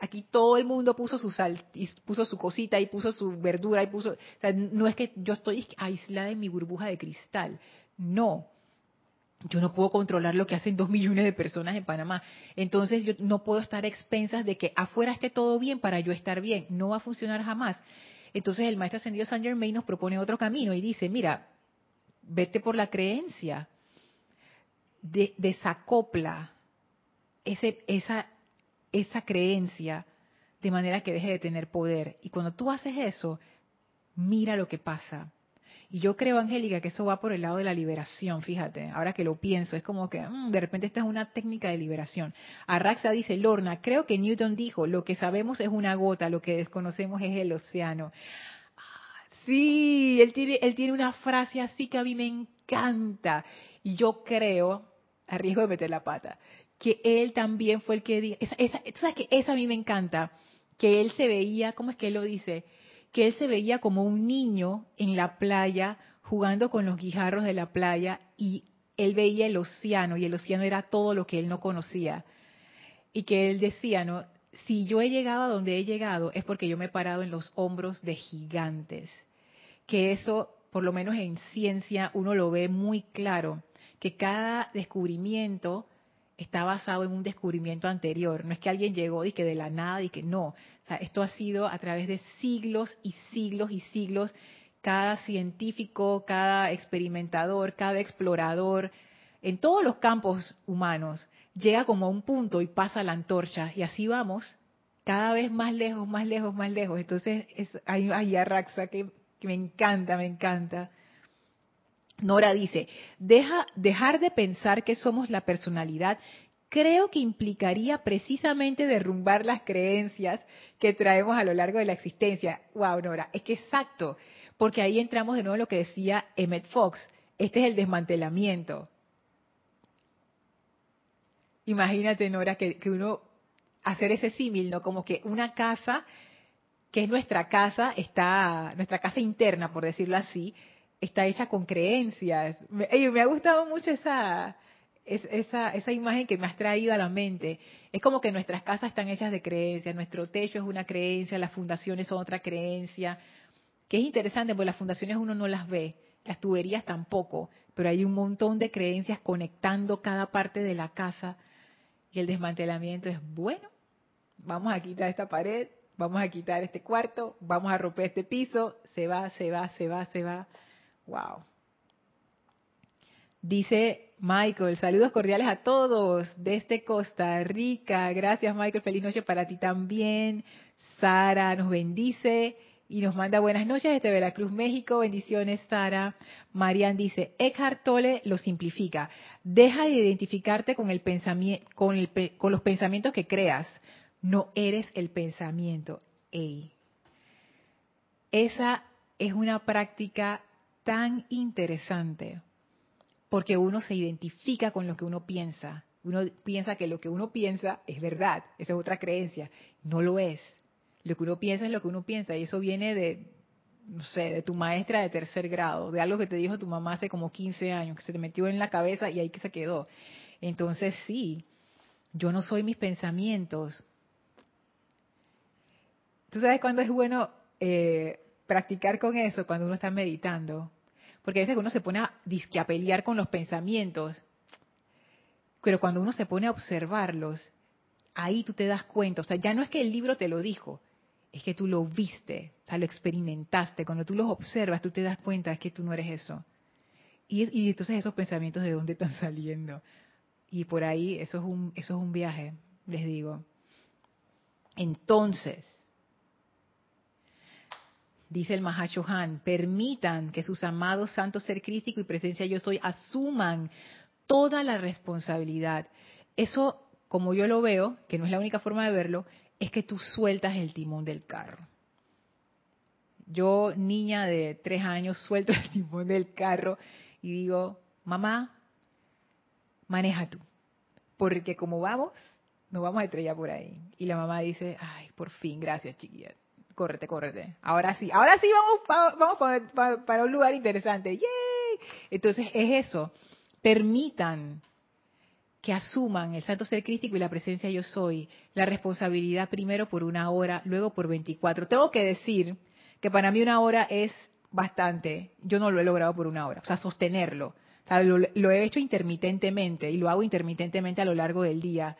Aquí todo el mundo puso su sal, puso su cosita y puso su verdura y puso, o sea, no es que yo estoy aislada en mi burbuja de cristal, no. Yo no puedo controlar lo que hacen dos millones de personas en Panamá. Entonces yo no puedo estar expensas de que afuera esté todo bien para yo estar bien. No va a funcionar jamás. Entonces el maestro ascendido Saint Germain nos propone otro camino y dice, mira, vete por la creencia. desacopla ese, esa, esa creencia de manera que deje de tener poder. Y cuando tú haces eso, mira lo que pasa. Y yo creo, Angélica, que eso va por el lado de la liberación, fíjate, ahora que lo pienso, es como que mm, de repente esta es una técnica de liberación. Arraxa dice, Lorna, creo que Newton dijo, lo que sabemos es una gota, lo que desconocemos es el océano. Ah, sí, él tiene, él tiene una frase así que a mí me encanta. Y yo creo, a riesgo de meter la pata, que él también fue el que dijo, esa, tú sabes que esa a mí me encanta, que él se veía, ¿cómo es que él lo dice? que él se veía como un niño en la playa jugando con los guijarros de la playa y él veía el océano y el océano era todo lo que él no conocía. Y que él decía, ¿no? Si yo he llegado a donde he llegado es porque yo me he parado en los hombros de gigantes. Que eso, por lo menos en ciencia, uno lo ve muy claro, que cada descubrimiento está basado en un descubrimiento anterior. No es que alguien llegó y que de la nada y que no. esto ha sido a través de siglos y siglos y siglos. Cada científico, cada experimentador, cada explorador, en todos los campos humanos, llega como a un punto y pasa la antorcha. Y así vamos, cada vez más lejos, más lejos, más lejos. Entonces, es, hay, hay Arraxa que, que me encanta, me encanta. Nora dice, Deja, dejar de pensar que somos la personalidad creo que implicaría precisamente derrumbar las creencias que traemos a lo largo de la existencia. Wow, Nora, es que exacto, porque ahí entramos de nuevo en lo que decía Emmett Fox, este es el desmantelamiento. Imagínate, Nora, que, que uno hacer ese símil, ¿no? Como que una casa, que es nuestra casa, está, nuestra casa interna, por decirlo así, está hecha con creencias. Me, ha gustado mucho esa, esa, esa imagen que me has traído a la mente. Es como que nuestras casas están hechas de creencias, nuestro techo es una creencia, las fundaciones son otra creencia. Que es interesante, porque las fundaciones uno no las ve, las tuberías tampoco, pero hay un montón de creencias conectando cada parte de la casa y el desmantelamiento es bueno. Vamos a quitar esta pared, vamos a quitar este cuarto, vamos a romper este piso, se va, se va, se va, se va. Wow. Dice Michael, saludos cordiales a todos desde Costa Rica. Gracias Michael, feliz noche para ti también. Sara nos bendice y nos manda buenas noches desde Veracruz, México. Bendiciones, Sara. Marian dice, Eckhart Tolle lo simplifica. Deja de identificarte con, el con, el, con los pensamientos que creas. No eres el pensamiento. Ey. Esa es una práctica tan interesante, porque uno se identifica con lo que uno piensa. Uno piensa que lo que uno piensa es verdad, esa es otra creencia. No lo es. Lo que uno piensa es lo que uno piensa y eso viene de, no sé, de tu maestra de tercer grado, de algo que te dijo tu mamá hace como 15 años, que se te metió en la cabeza y ahí que se quedó. Entonces sí, yo no soy mis pensamientos. ¿Tú sabes cuándo es bueno eh, practicar con eso cuando uno está meditando. Porque a veces uno se pone a, a pelear con los pensamientos, pero cuando uno se pone a observarlos, ahí tú te das cuenta. O sea, ya no es que el libro te lo dijo, es que tú lo viste, o sea, lo experimentaste. Cuando tú los observas, tú te das cuenta que tú no eres eso. Y, y entonces esos pensamientos de dónde están saliendo. Y por ahí eso es un, eso es un viaje, les digo. Entonces, dice el Mahashohan, permitan que sus amados santos ser crítico y presencia yo soy asuman toda la responsabilidad. Eso, como yo lo veo, que no es la única forma de verlo, es que tú sueltas el timón del carro. Yo, niña de tres años, suelto el timón del carro y digo, mamá, maneja tú, porque como vamos, nos vamos a estrellar por ahí. Y la mamá dice, ay, por fin, gracias chiquilla, córrete, córrete. Ahora sí, ahora sí vamos, para, un lugar interesante. ¡Yay! Entonces es eso. Permitan que asuman el santo ser crístico y la presencia yo soy, la responsabilidad primero por una hora, luego por 24. Tengo que decir que para mí una hora es bastante. Yo no lo he logrado por una hora, o sea, sostenerlo. lo, lo, he hecho intermitentemente y lo hago intermitentemente a lo largo del día,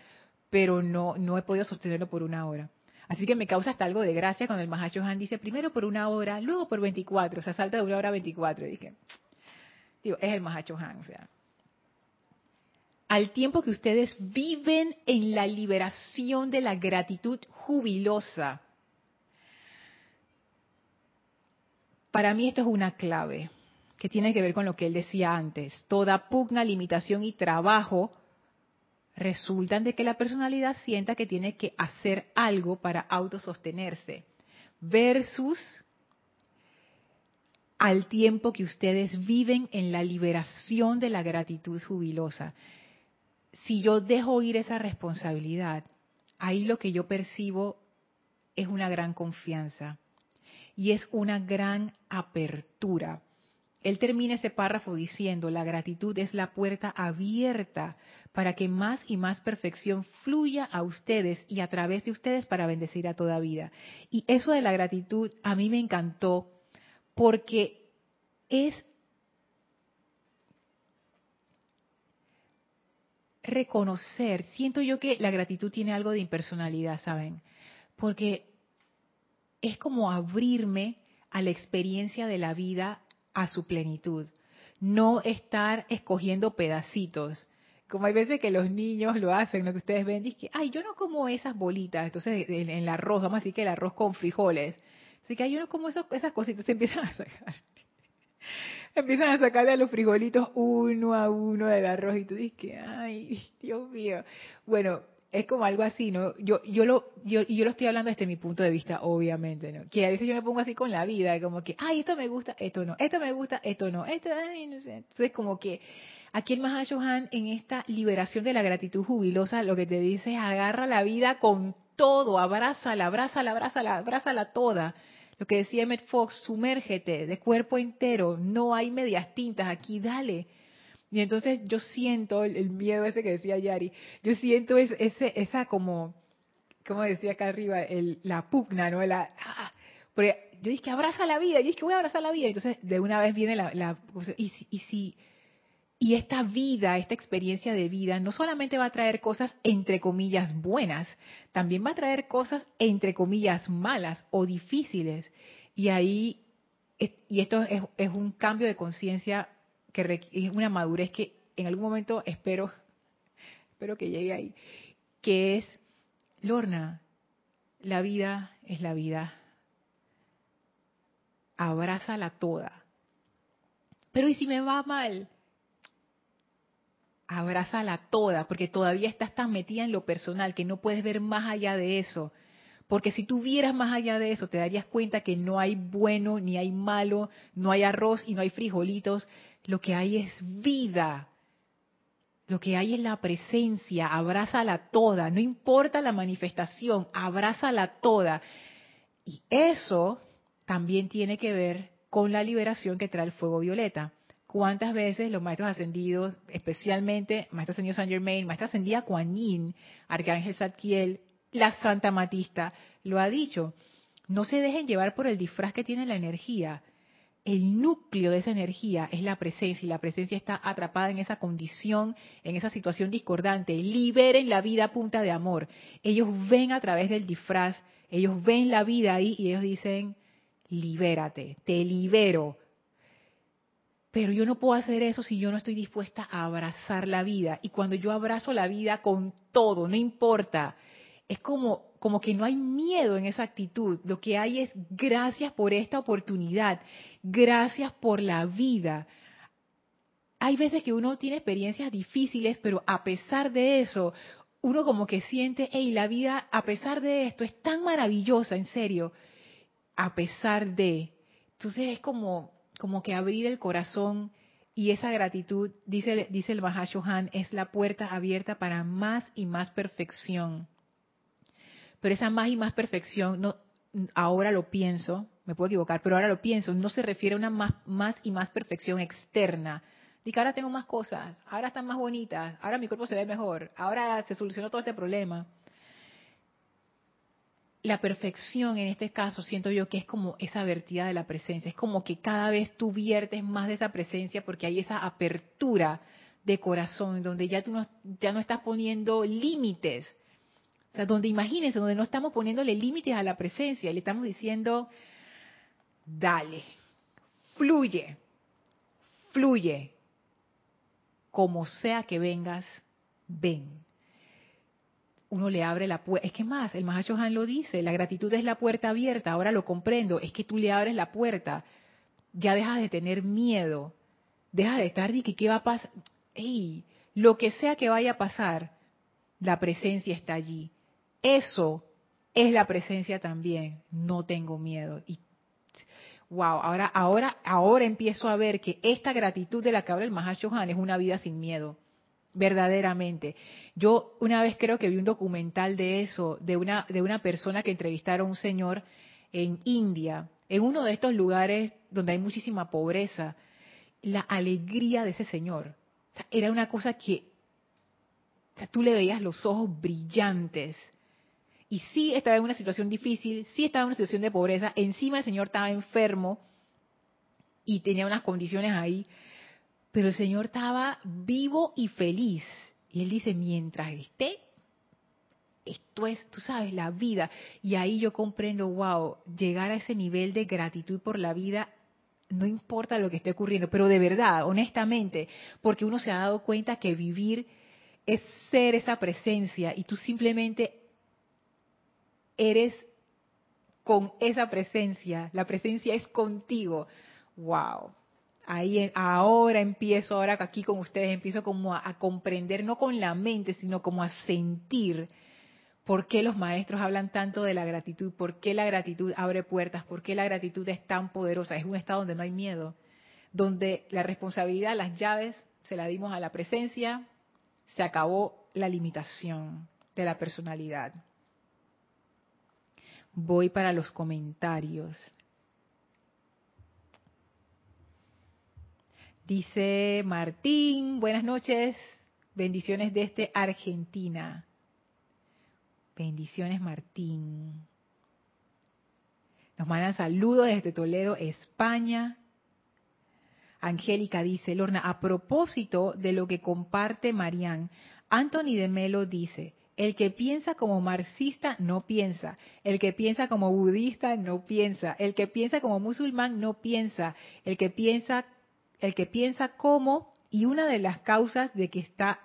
pero no, no he podido sostenerlo por una hora. Así que me causa hasta algo de gracia cuando el Mahacho Han dice primero por una hora, luego por 24, o sea, salta de una hora a 24. Y dije, digo, es el Mahacho Han, o sea, al tiempo que ustedes viven en la liberación de la gratitud jubilosa. Para mí esto es una clave que tiene que ver con lo que él decía antes. Toda pugna, limitación y trabajo resultan de que la personalidad sienta que tiene que hacer algo para autosostenerse, versus al tiempo que ustedes viven en la liberación de la gratitud jubilosa si yo dejo ir esa responsabilidad, ahí lo que yo percibo es una gran confianza y es una gran apertura. Él termina ese párrafo diciendo, la gratitud es la puerta abierta para que más y más perfección fluya a ustedes y a través de ustedes para bendecir a toda vida. Y eso de la gratitud a mí me encantó porque es reconocer, siento yo que la gratitud tiene algo de impersonalidad, ¿saben? Porque es como abrirme a la experiencia de la vida a su plenitud, no estar escogiendo pedacitos. Como hay veces que los niños lo hacen, lo que ustedes ven, dicen, ay, yo no como esas bolitas, entonces en el arroz, vamos a decir que el arroz con frijoles. Así que ay, yo no como esas cositas, se empiezan a sacar empiezan a sacarle a los frijolitos uno a uno del arroz y tú dices que, ay, Dios mío. Bueno, es como algo así, ¿no? Yo, yo lo, yo, yo lo estoy hablando desde mi punto de vista, obviamente, ¿no? Que a veces yo me pongo así con la vida, como que, ay, esto me gusta, esto no, esto me gusta, esto no, esto, ay, no sé. Entonces, como que aquí el Mahashohan, en esta liberación de la gratitud jubilosa, lo que te dice es agarra la vida con todo, abrázala, abrázala, abrázala, abrázala toda lo que decía Emmett Fox, sumérgete de cuerpo entero, no hay medias tintas aquí, dale. Y entonces yo siento el, miedo ese que decía Yari, yo siento ese, esa como, como decía acá arriba, el, la pugna, ¿no? La, ah, yo dije que abraza la vida, yo dije que voy a abrazar la vida, entonces de una vez viene la, la y, y si y esta vida, esta experiencia de vida, no solamente va a traer cosas entre comillas buenas, también va a traer cosas entre comillas malas o difíciles. Y ahí, y esto es, un cambio de conciencia que es una madurez que en algún momento espero, espero que llegue ahí, que es, Lorna, la vida es la vida. Abrázala toda. Pero ¿y si me va mal? abrázala toda, porque todavía estás tan metida en lo personal que no puedes ver más allá de eso. Porque si tú vieras más allá de eso, te darías cuenta que no hay bueno ni hay malo, no hay arroz y no hay frijolitos. Lo que hay es vida. Lo que hay es la presencia. Abrázala toda. No importa la manifestación, abrázala toda. Y eso también tiene que ver con la liberación que trae el fuego violeta cuántas veces los maestros ascendidos, especialmente Maestro Señor Saint Germain, Maestra Ascendida Kuan Arcángel Zadkiel, la Santa Matista, lo ha dicho. No se dejen llevar por el disfraz que tiene la energía. El núcleo de esa energía es la presencia y la presencia está atrapada en esa condición, en esa situación discordante. Liberen la vida a punta de amor. Ellos ven a través del disfraz, ellos ven la vida ahí y ellos dicen, libérate, te libero, pero yo no puedo hacer eso si yo no estoy dispuesta a abrazar la vida. Y cuando yo abrazo la vida con todo, no importa, es como, como que no hay miedo en esa actitud. Lo que hay es gracias por esta oportunidad, gracias por la vida. Hay veces que uno tiene experiencias difíciles, pero a pesar de eso, uno como que siente, hey, la vida a pesar de esto es tan maravillosa, en serio, a pesar de. Entonces es como, como que abrir el corazón y esa gratitud, dice, dice el Mahashohan, es la puerta abierta para más y más perfección. Pero esa más y más perfección, ahora lo pienso, me puedo equivocar, pero ahora lo pienso, no se refiere a una más, más y más perfección externa. Dice ahora tengo más cosas, ahora están más bonitas, ahora mi cuerpo se ve mejor, ahora se solucionó todo este problema la perfección en este caso siento yo que es como esa vertida de la presencia, es como que cada vez tú viertes más de esa presencia porque hay esa apertura de corazón donde ya tú no, ya no estás poniendo límites. O sea, donde imagínense, donde no estamos poniéndole límites a la presencia, le estamos diciendo, dale, fluye, fluye. Como sea que vengas, ven. Uno le abre la puerta. Es que más, el Mahacho Han lo dice, la gratitud es la puerta abierta, ahora lo comprendo, es que tú le abres la puerta, ya dejas de tener miedo, dejas de estar y que qué va a pasar. Ey, lo que sea que vaya a pasar, la presencia está allí. Eso es la presencia también. No tengo miedo. Y wow, ahora, ahora, ahora empiezo a ver que esta gratitud de la que habla el Mahashohan es una vida sin miedo, verdaderamente. Yo una vez creo que vi un documental de eso, de una, de una persona que entrevistaron a un señor en India, en uno de estos lugares donde hay muchísima pobreza, la alegría de ese señor. era una cosa que tú le veías los ojos brillantes y sí estaba en una situación difícil, sí estaba en una situación de pobreza, encima el Señor estaba enfermo y tenía unas condiciones ahí, pero el Señor estaba vivo y feliz. Y él dice, mientras esté, esto es, tú sabes, la vida. Y ahí yo comprendo, wow, llegar a ese nivel de gratitud por la vida, no importa lo que esté ocurriendo, pero de verdad, honestamente, porque uno se ha dado cuenta que vivir es ser esa presencia y tú simplemente eres con esa presencia, la presencia es contigo. Wow. Ahí ahora empiezo, ahora aquí con ustedes empiezo como a, comprender, no con la mente, sino como a sentir por qué los maestros hablan tanto de la gratitud, por qué la gratitud abre puertas, por qué la gratitud es tan poderosa. Es un estado donde no hay miedo, donde la responsabilidad, las llaves, se la dimos a la presencia, se acabó la limitación de la personalidad voy para los comentarios. Dice Martín, buenas noches, bendiciones desde Argentina. Bendiciones Martín. Nos mandan saludos desde Toledo, España. Angélica dice, Lorna, a propósito de lo que comparte Marían, Anthony de Melo dice, el que piensa como marxista no piensa. El que piensa como budista no piensa. El que piensa como musulmán no piensa. El que piensa, el que piensa como, y una de las causas de que está,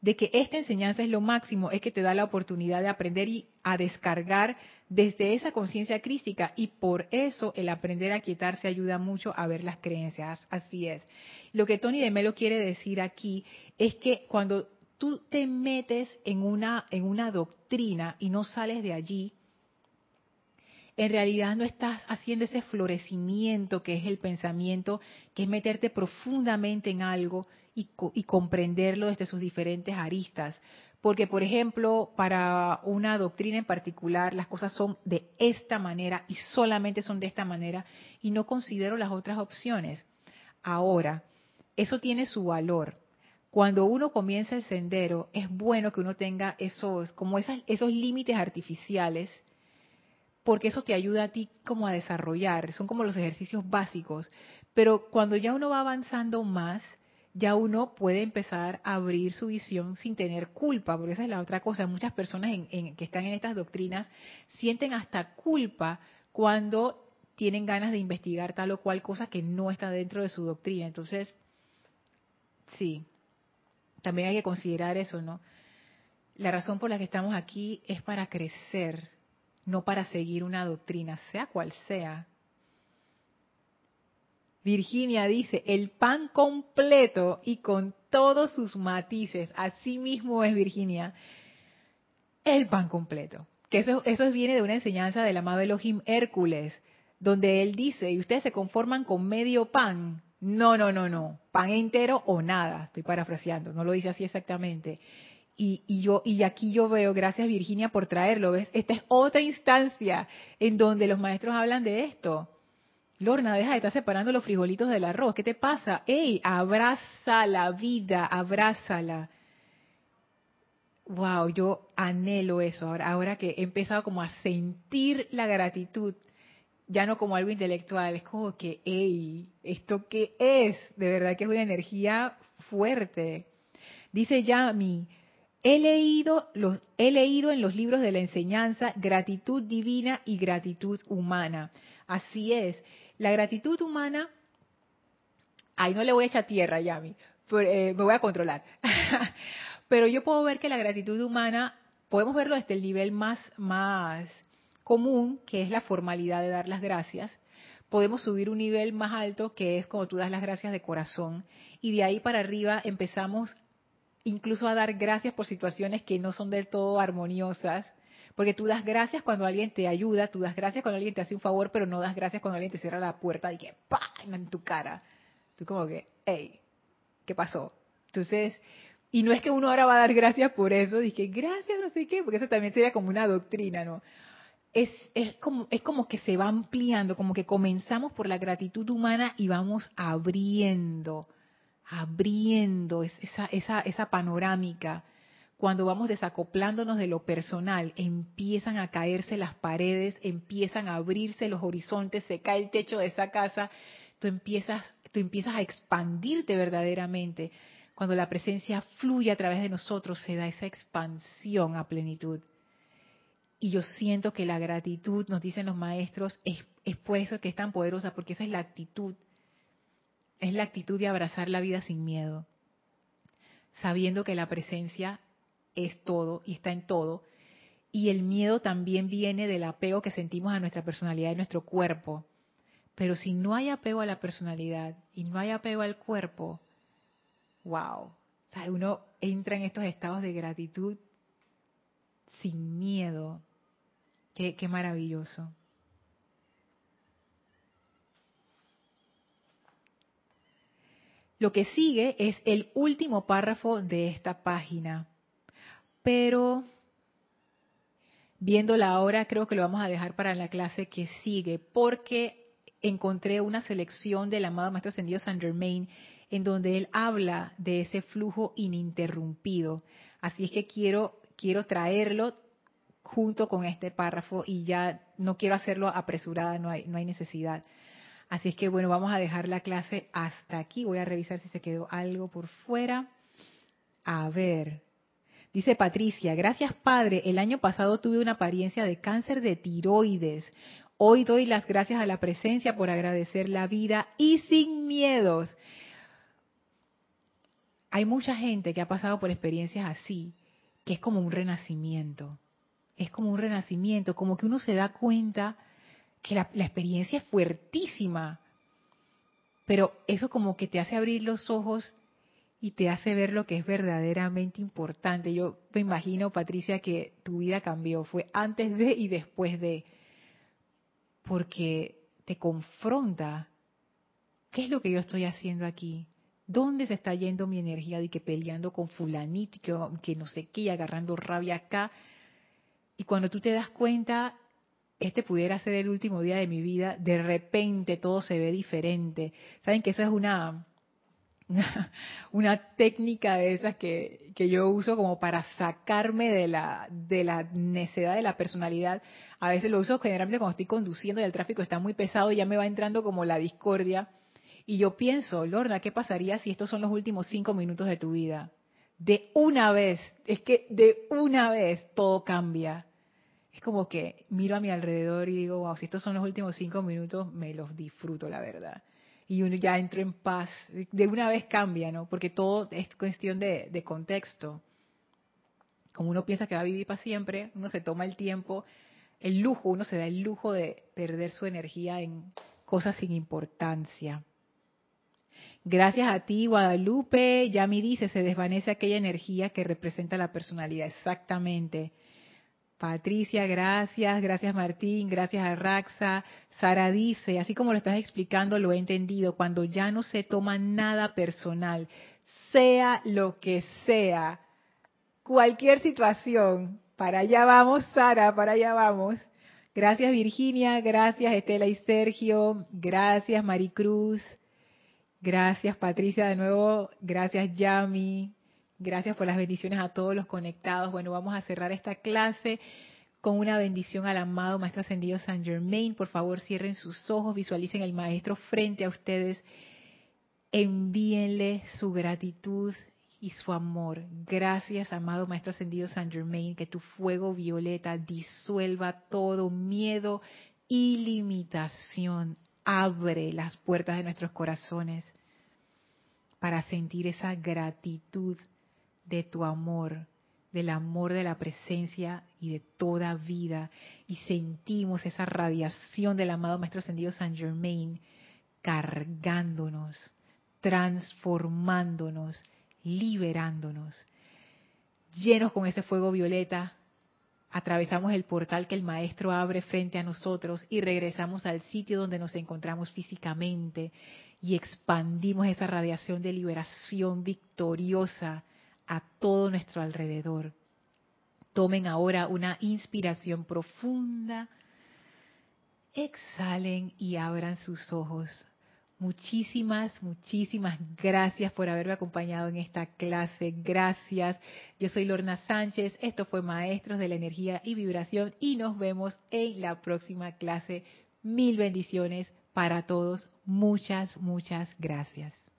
de que esta enseñanza es lo máximo, es que te da la oportunidad de aprender y a descargar desde esa conciencia crística y por eso el aprender a quietarse ayuda mucho a ver las creencias. Así es. Lo que Tony de Melo quiere decir aquí es que cuando tú te metes en una, en una doctrina y no sales de allí, en realidad no estás haciendo ese florecimiento que es el pensamiento, que es meterte profundamente en algo y, y, comprenderlo desde sus diferentes aristas. Porque, por ejemplo, para una doctrina en particular, las cosas son de esta manera y solamente son de esta manera y no considero las otras opciones. Ahora, eso tiene su valor cuando uno comienza el sendero, es bueno que uno tenga esos, como esos límites artificiales, porque eso te ayuda a ti como a desarrollar, son como los ejercicios básicos. Pero cuando ya uno va avanzando más, ya uno puede empezar a abrir su visión sin tener culpa, porque esa es la otra cosa. Muchas personas que están en estas doctrinas sienten hasta culpa cuando tienen ganas de investigar tal o cual cosa que no está dentro de su doctrina. Entonces, sí, también hay que considerar eso, ¿no? La razón por la que estamos aquí es para crecer, no para seguir una doctrina, sea cual sea. Virginia dice, el pan completo y con todos sus matices, así mismo es Virginia, el pan completo. Que eso, eso viene de una enseñanza del amado Elohim Hércules, donde él dice, y ustedes se conforman con medio pan, no, no, no, no. Pan entero o nada. Estoy parafraseando, no lo dice así exactamente. Y, y, yo y aquí yo veo, gracias Virginia por traerlo, ¿ves? Esta es otra instancia en donde los maestros hablan de esto. Lorna, deja de estar separando los frijolitos del arroz. ¿Qué te pasa? ¡Ey! Abraza la vida, abrázala. Wow, yo anhelo eso ahora, ahora que he empezado como a sentir la gratitud ya no como algo intelectual, es como que, hey, ¿esto qué es? De verdad que es una energía fuerte. Dice Yami, he leído, los, he leído en los libros de la enseñanza gratitud divina y gratitud humana. Así es, la gratitud humana Ahí no le voy a echar tierra, Yami. Eh, me voy a controlar. Pero yo puedo ver que la gratitud humana, podemos verlo desde el nivel más, más común, que es la formalidad de dar las gracias. Podemos subir un nivel más alto, que es como tú das las gracias de corazón. Y de ahí para arriba empezamos incluso a dar gracias por situaciones que no son del todo armoniosas. Porque tú das gracias cuando alguien te ayuda, tú das gracias cuando alguien te hace un favor, pero no das gracias cuando alguien te cierra la puerta y que ¡pam! en tu cara. Tú como que, hey, ¿qué pasó? Entonces, y no es que uno ahora va a dar gracias por eso, dije, gracias, no sé qué, porque eso también sería como una doctrina, ¿no? Es, es, como, es como que se va ampliando, como que comenzamos por la gratitud humana y vamos abriendo, abriendo esa, esa, esa panorámica. Cuando vamos desacoplándonos de lo personal, empiezan a caerse las paredes, empiezan a abrirse los horizontes, se cae el techo de esa casa, tú empiezas tú empiezas a expandirte verdaderamente. Cuando la presencia fluye a través de nosotros, se da esa expansión a plenitud. Y yo siento que la gratitud, nos dicen los maestros, es, por eso que es tan poderosa, porque esa es la actitud. Es la actitud de abrazar la vida sin miedo, sabiendo que la presencia es todo y está en todo. Y el miedo también viene del apego que sentimos a nuestra personalidad y nuestro cuerpo. Pero si no hay apego a la personalidad y no hay apego al cuerpo, wow. uno entra en estos estados de gratitud sin miedo. Qué, maravilloso. Lo que sigue es el último párrafo de esta página. Pero viéndola ahora, creo que lo vamos a dejar para la clase que sigue, porque encontré una selección del amado Maestro Ascendido Saint Germain en donde él habla de ese flujo ininterrumpido. Así es que quiero, quiero traerlo junto con este párrafo y ya no quiero hacerlo apresurada, no hay, no hay necesidad. Así es que bueno, vamos a dejar la clase hasta aquí. Voy a revisar si se quedó algo por fuera. A ver. Dice Patricia, gracias Padre, el año pasado tuve una apariencia de cáncer de tiroides. Hoy doy las gracias a la presencia por agradecer la vida y sin miedos. Hay mucha gente que ha pasado por experiencias así, que es como un renacimiento. Es como un renacimiento, como que uno se da cuenta que la, experiencia es fuertísima, pero eso como que te hace abrir los ojos y te hace ver lo que es verdaderamente importante. Yo me imagino, Patricia, que tu vida cambió, fue antes de y después de porque te confronta. ¿Qué es lo que yo estoy haciendo aquí? ¿Dónde se está yendo mi energía de que peleando con fulanito, que, no sé qué, agarrando rabia acá? Y cuando tú te das cuenta, este pudiera ser el último día de mi vida, de repente todo se ve diferente. Saben que esa es una, una, técnica de esas que, que, yo uso como para sacarme de la, de la necedad de la personalidad. A veces lo uso generalmente cuando estoy conduciendo y el tráfico está muy pesado y ya me va entrando como la discordia. Y yo pienso, Lorna, ¿qué pasaría si estos son los últimos cinco minutos de tu vida? De una vez, es que de una vez todo cambia. Es como que miro a mi alrededor y digo, wow, si estos son los últimos cinco minutos, me los disfruto, la verdad y uno ya entra en paz. De una vez cambia, ¿no? Porque todo es cuestión de, contexto. Como uno piensa que va a vivir para siempre, uno se toma el tiempo, el lujo, uno se da el lujo de perder su energía en cosas sin importancia. Gracias a ti, Guadalupe. Ya me dice, se desvanece aquella energía que representa la personalidad. Exactamente. Patricia, gracias, gracias Martín, gracias a Raxa. Sara dice, así como lo estás explicando, lo he entendido, cuando ya no se toma nada personal, sea lo que sea, cualquier situación, para allá vamos, Sara, para allá vamos. Gracias Virginia, gracias Estela y Sergio, gracias Maricruz, gracias Patricia de nuevo, gracias Yami, Gracias por las bendiciones a todos los conectados. Bueno, vamos a cerrar esta clase con una bendición al amado Maestro Ascendido San Germain. Por favor, cierren sus ojos, visualicen al Maestro frente a ustedes. Envíenle su gratitud y su amor. Gracias, amado Maestro Ascendido San Germain, que tu fuego violeta disuelva todo miedo y limitación. Abre las puertas de nuestros corazones para sentir esa gratitud de tu amor, del amor de la presencia y de toda vida. Y sentimos esa radiación del amado Maestro Ascendido San Germain cargándonos, transformándonos, liberándonos. Llenos con ese fuego violeta, atravesamos el portal que el Maestro abre frente a nosotros y regresamos al sitio donde nos encontramos físicamente y expandimos esa radiación de liberación victoriosa a todo nuestro alrededor. Tomen ahora una inspiración profunda, exhalen y abran sus ojos. Muchísimas, muchísimas gracias por haberme acompañado en esta clase. Gracias. Yo soy Lorna Sánchez. Esto fue Maestros de la Energía y Vibración y nos vemos en la próxima clase. Mil bendiciones para todos. Muchas, muchas gracias.